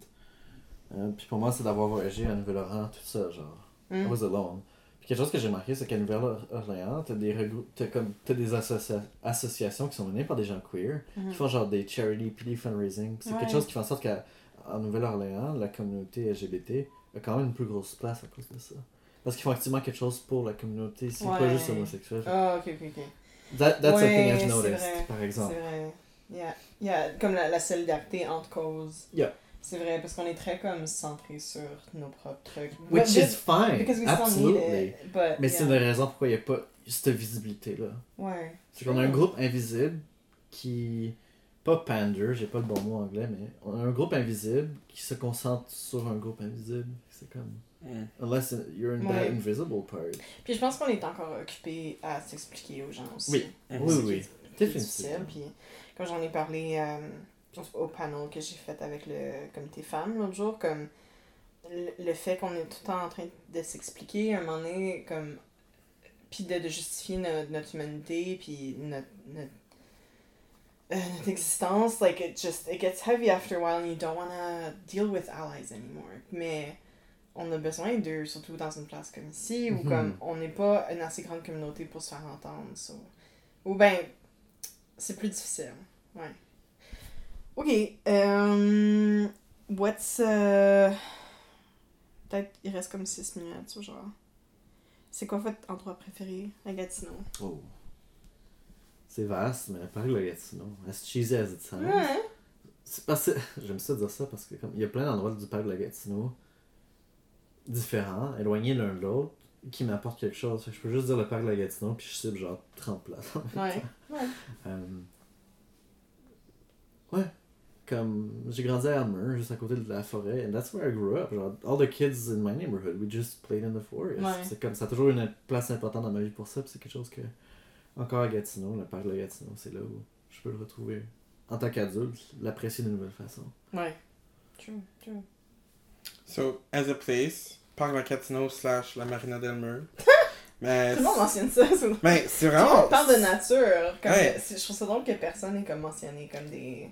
Speaker 2: Euh, puis pour moi, c'est d'avoir voyagé à Nouvelle-Orléans, tout ça, genre. I
Speaker 1: Mm.
Speaker 2: was alone. Puis quelque chose que j'ai remarqué, c'est qu'à Nouvelle-Orléans, t'as des, t'as comme, t'as des associa- associations qui sont menées par des gens queer,
Speaker 1: Mhm.
Speaker 2: qui font genre des charity puis des fundraising. C'est
Speaker 1: Ouais.
Speaker 2: quelque chose qui fait en sorte qu'en Nouvelle-Orléans, la communauté LGBT a quand même une plus grosse place à cause de ça. Parce qu'ils font activement quelque chose pour la communauté, c'est pas juste homosexuel.
Speaker 1: Ah, ok, ok, ok.
Speaker 2: That, that's
Speaker 1: Ouais,
Speaker 2: something I've
Speaker 1: c'est
Speaker 2: noticed,
Speaker 1: vrai.
Speaker 2: par exemple.
Speaker 1: C'est vrai. Yeah. Yeah. Comme la, la solidarité entre causes.
Speaker 2: Yeah.
Speaker 1: C'est vrai, parce qu'on est très comme centré sur nos propres trucs.
Speaker 2: Which
Speaker 1: But
Speaker 2: is fine, absolutely.
Speaker 1: it. But,
Speaker 2: Mais c'est une raison pourquoi il n'y a pas cette visibilité-là.
Speaker 1: Ouais.
Speaker 2: C'est qu'on a un groupe invisible qui. Pas pander, j'ai pas le bon mot anglais, mais on a un groupe invisible qui se concentre sur un groupe invisible. C'est comme. Unless you're in that
Speaker 1: Ouais.
Speaker 2: invisible part.
Speaker 1: Puis je pense qu'on est encore occupé à s'expliquer aux gens aussi.
Speaker 2: Oui.
Speaker 1: C'est
Speaker 2: Oui, oui.
Speaker 1: qui est- qui est difficile. Puis comme j'en ai parlé euh, au panel que j'ai fait avec le comité femmes l'autre jour, comme le, fait qu'on est tout le temps en train de s'expliquer, à un moment donné, comme puis de, de justifier no- notre humanité, puis notre, notre, euh, notre existence, like, it just, it gets heavy after a while and you don't want to deal with allies anymore. Mais on a besoin d'eux, surtout dans une place comme ici, où
Speaker 2: Mhm.
Speaker 1: comme on n'est pas une assez grande communauté pour se faire entendre, so. Ou ben, c'est plus difficile, ouais. Ok, euh, what's, euh, peut-être il reste comme 6 minutes, ou genre. C'est quoi votre endroit préféré? À Gatineau?
Speaker 2: Oh. C'est vaste, mais le parc de la Gatineau, as cheesy as it sounds?
Speaker 1: Ouais.
Speaker 2: C'est parce que j'aime ça dire ça parce que comme il y a plein d'endroits du parc de la Gatineau différents, éloignés l'un de l'autre, qui m'apportent quelque chose. Que je peux juste dire le parc de la Gatineau puis je cible genre 30 places. en
Speaker 1: Ouais.
Speaker 2: temps.
Speaker 1: Ouais.
Speaker 2: Euh, Ouais. Comme j'ai grandi à Elmer, juste à côté de la forêt, and that's where I grew up. Genre, all the kids in my neighborhood, we just played in the forest.
Speaker 1: Ouais.
Speaker 2: C'est comme ça a toujours une place importante dans ma vie pour ça, puis c'est quelque chose que encore à Gatineau, le parc de la Gatineau, c'est là où je peux le retrouver en tant qu'adulte, l'apprécier d'une nouvelle façon.
Speaker 1: Ouais. True, true.
Speaker 3: So, as a place, Parc La Catino slash la Marina del Mur. Mais.
Speaker 1: Tout le monde mentionne ça. c'est-
Speaker 3: Mais c'est vraiment.
Speaker 1: monde parle de nature. Comme
Speaker 3: Ouais.
Speaker 1: c'est- Je trouve ça drôle que personne n'ait comme mentionné comme des.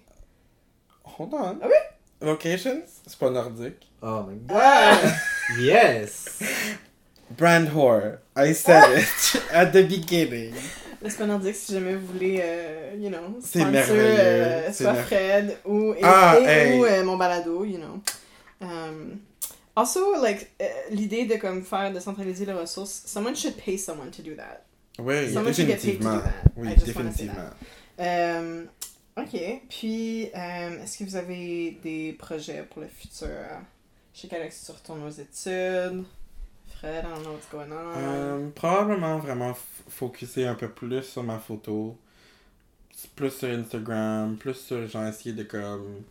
Speaker 3: Hold on.
Speaker 1: Ah oui?
Speaker 3: Locations, c'est pas nordique.
Speaker 2: Oh my god!
Speaker 1: Ah!
Speaker 2: Yes!
Speaker 3: Brand whore. I said it at the beginning.
Speaker 1: Le pas nordique, si jamais vous voulez, euh, you know,
Speaker 3: C'est merveilleux,
Speaker 1: euh,
Speaker 3: c'est
Speaker 1: soit Fred ou, et,
Speaker 3: Ah,
Speaker 1: et
Speaker 3: hey.
Speaker 1: ou euh, mon balado, you know. Um, also, like, euh, l'idée de comme faire, de centraliser les ressources, someone should pay someone to do that.
Speaker 3: Oui,
Speaker 1: Someone should get paid to do
Speaker 3: définitivement.
Speaker 1: that.
Speaker 3: Oui, définitivement.
Speaker 1: Euh, ok, puis euh, est-ce que vous avez des projets pour le futur? Je sais qu'Alex, tu retournes aux études? Fred, I don't know what's going on.
Speaker 3: Euh, probablement vraiment focuser un peu plus sur ma photo. Plus sur Instagram, plus sur genre essayer de comme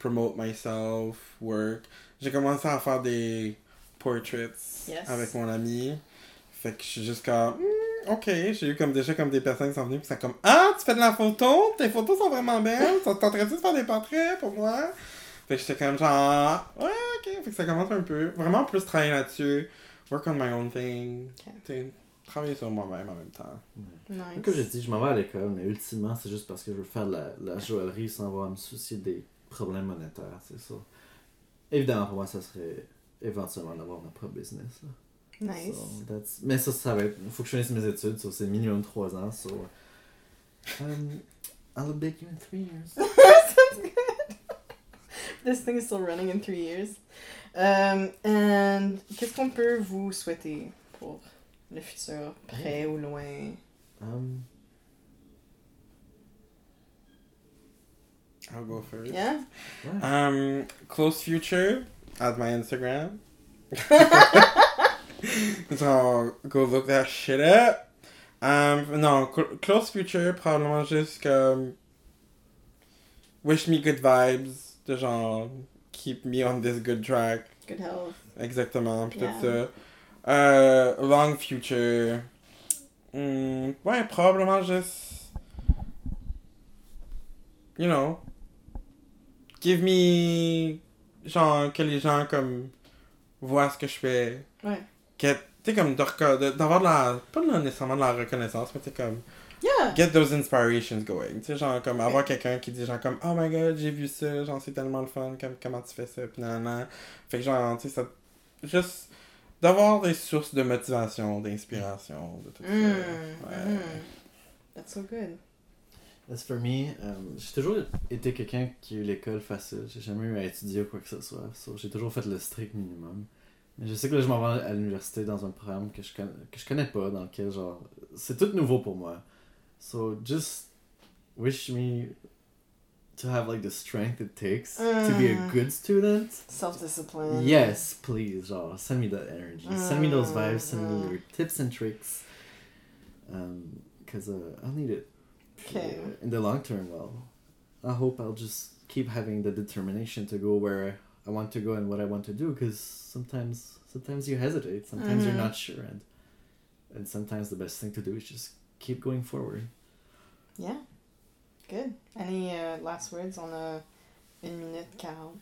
Speaker 3: promote myself, work. J'ai commencé à faire des portraits
Speaker 1: Yes.
Speaker 3: avec mon ami. Fait que je suis juste comme Hmm, ok, j'ai eu comme déjà comme des personnes qui sont venues qui sont comme Ah, tu fais de la photo? Tes photos sont vraiment belles. T'es en train de faire des portraits pour moi? Fait que j'étais comme genre Ouais, ok. Fait que ça commence un peu. Vraiment plus travailler là-dessus. Work on my own thing.
Speaker 1: Ok.
Speaker 3: T'sais, travailler sur moi-même en même temps.
Speaker 1: nice.
Speaker 2: Comme j'ai dit, je m'en vais à l'école, mais ultimement, c'est juste parce que je veux faire de la, la joaillerie sans avoir à me soucier des problèmes monétaires, c'est ça. Évidemment, pour moi, ça serait éventuellement d'avoir ma propre business. Là.
Speaker 1: Nice.
Speaker 2: So, that's- Mais ça, ça va être. faut que je finisse mes études, so c'est minimum 3 ans. So, um, I'll bake you in 3 years.
Speaker 1: Sounds good. This thing is still running in three years. Um, and qu'est-ce qu'on peut vous souhaiter pour le futur, près ou loin?
Speaker 2: Um,
Speaker 3: I'll go first.
Speaker 1: Yeah?
Speaker 2: ouais.
Speaker 3: Um, close future at my Instagram. so go look that shit up. Um, no, cl- close future, probablement juste comme wish me good vibes, de genre keep me on this good track,
Speaker 1: Good health.
Speaker 3: exactement, pis tout
Speaker 1: Yeah.
Speaker 3: ça. Euh, long future, hmm, ouais, probablement juste, you know, give me, genre, que les gens comme voient ce que je fais.
Speaker 1: Ouais.
Speaker 3: Que, tu sais, comme de reco- de- d'avoir de la, pas nécessairement de la reconnaissance, mais tu sais, comme,
Speaker 1: Yeah!
Speaker 3: get those inspirations going. Tu sais, genre, comme avoir quelqu'un qui dit, genre, comme, oh my god, j'ai vu ça, genre, c'est tellement le fun, comme, comment tu fais ça, pis nan, nan. Fait que, genre, tu sais, ça. Juste d'avoir des sources de motivation, d'inspiration, de tout
Speaker 1: Mm,
Speaker 3: ça. Ouais.
Speaker 1: mm. That's so good.
Speaker 2: As for me, um, j'ai toujours été quelqu'un qui a eu l'école facile. J'ai jamais eu à étudier ou quoi que ce soit. So, j'ai toujours fait le strict minimum. Mais je sais que là, je m'en vais à l'université dans un programme que je, connais, que je connais pas, dans lequel, genre, c'est tout nouveau pour moi. So, just wish me to have, like, the strength it takes to be a
Speaker 1: Mm.
Speaker 2: good student.
Speaker 1: Self-discipline.
Speaker 2: Yes, please, genre, send me that energy. Send me those vibes, send
Speaker 1: Mm,
Speaker 2: me your tips and tricks. Um, cause uh, I'll need it.
Speaker 1: Okay.
Speaker 2: In the long term, well, I hope I'll just keep having the determination to go where I want to go and what I want to do. Cause sometimes, sometimes you hesitate. Sometimes you're
Speaker 1: Mhm.
Speaker 2: not sure, and and sometimes the best thing to do is just keep going forward.
Speaker 1: Yeah. Good. Any uh, last words? On a une minute quarante.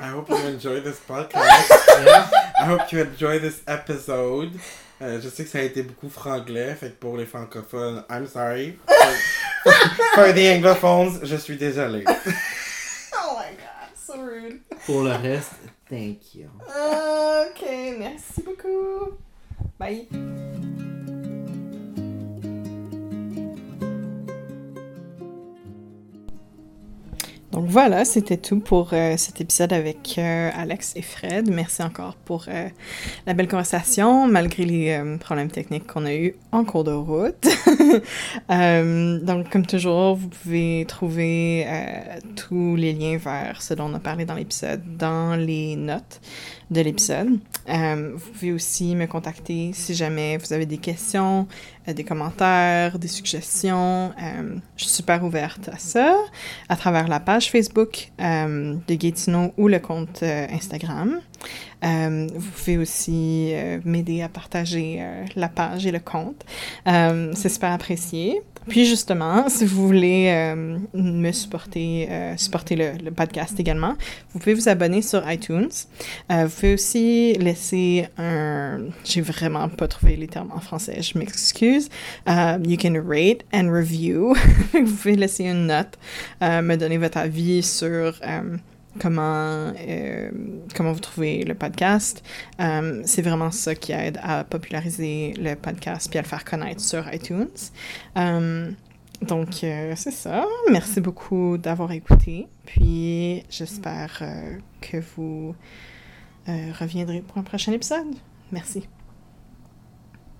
Speaker 3: I hope you enjoy this podcast.
Speaker 2: Yeah.
Speaker 3: I hope you enjoy this episode. Euh, je sais que ça a été beaucoup franglais, fait que pour les francophones, I'm sorry. For, for the anglophones, je suis désolé.
Speaker 1: Oh my god, so rude.
Speaker 2: Pour le reste, thank you.
Speaker 1: Ok, merci beaucoup. Bye. Donc voilà, c'était tout pour euh, cet épisode avec euh, Alex et Fred. Merci encore pour euh, la belle conversation, malgré les problèmes techniques qu'on a eus en cours de route. Donc, comme toujours, vous pouvez trouver tous les liens vers ce dont on a parlé dans l'épisode dans les notes de l'épisode. Euh, vous pouvez aussi me contacter si jamais vous avez des questions, euh, des commentaires, des suggestions. Euh, je suis super ouverte à ça à travers la page Facebook de Gatineau ou le compte Instagram. Euh, vous pouvez aussi euh, m'aider à partager euh, la page et le compte. C'est super apprécié. Puis justement, si vous voulez me supporter, supporter le, podcast également, vous pouvez vous abonner sur iTunes. Vous pouvez aussi laisser un... J'ai vraiment pas trouvé les termes en français, je m'excuse. You can rate and review. vous pouvez laisser une note, me donner votre avis sur... comment, euh, comment vous trouvez le podcast. Euh, c'est vraiment ça qui aide à populariser le podcast puis à le faire connaître sur iTunes. Euh, donc, c'est ça. Merci beaucoup d'avoir écouté. Puis, j'espère que vous reviendrez pour un prochain épisode. Merci.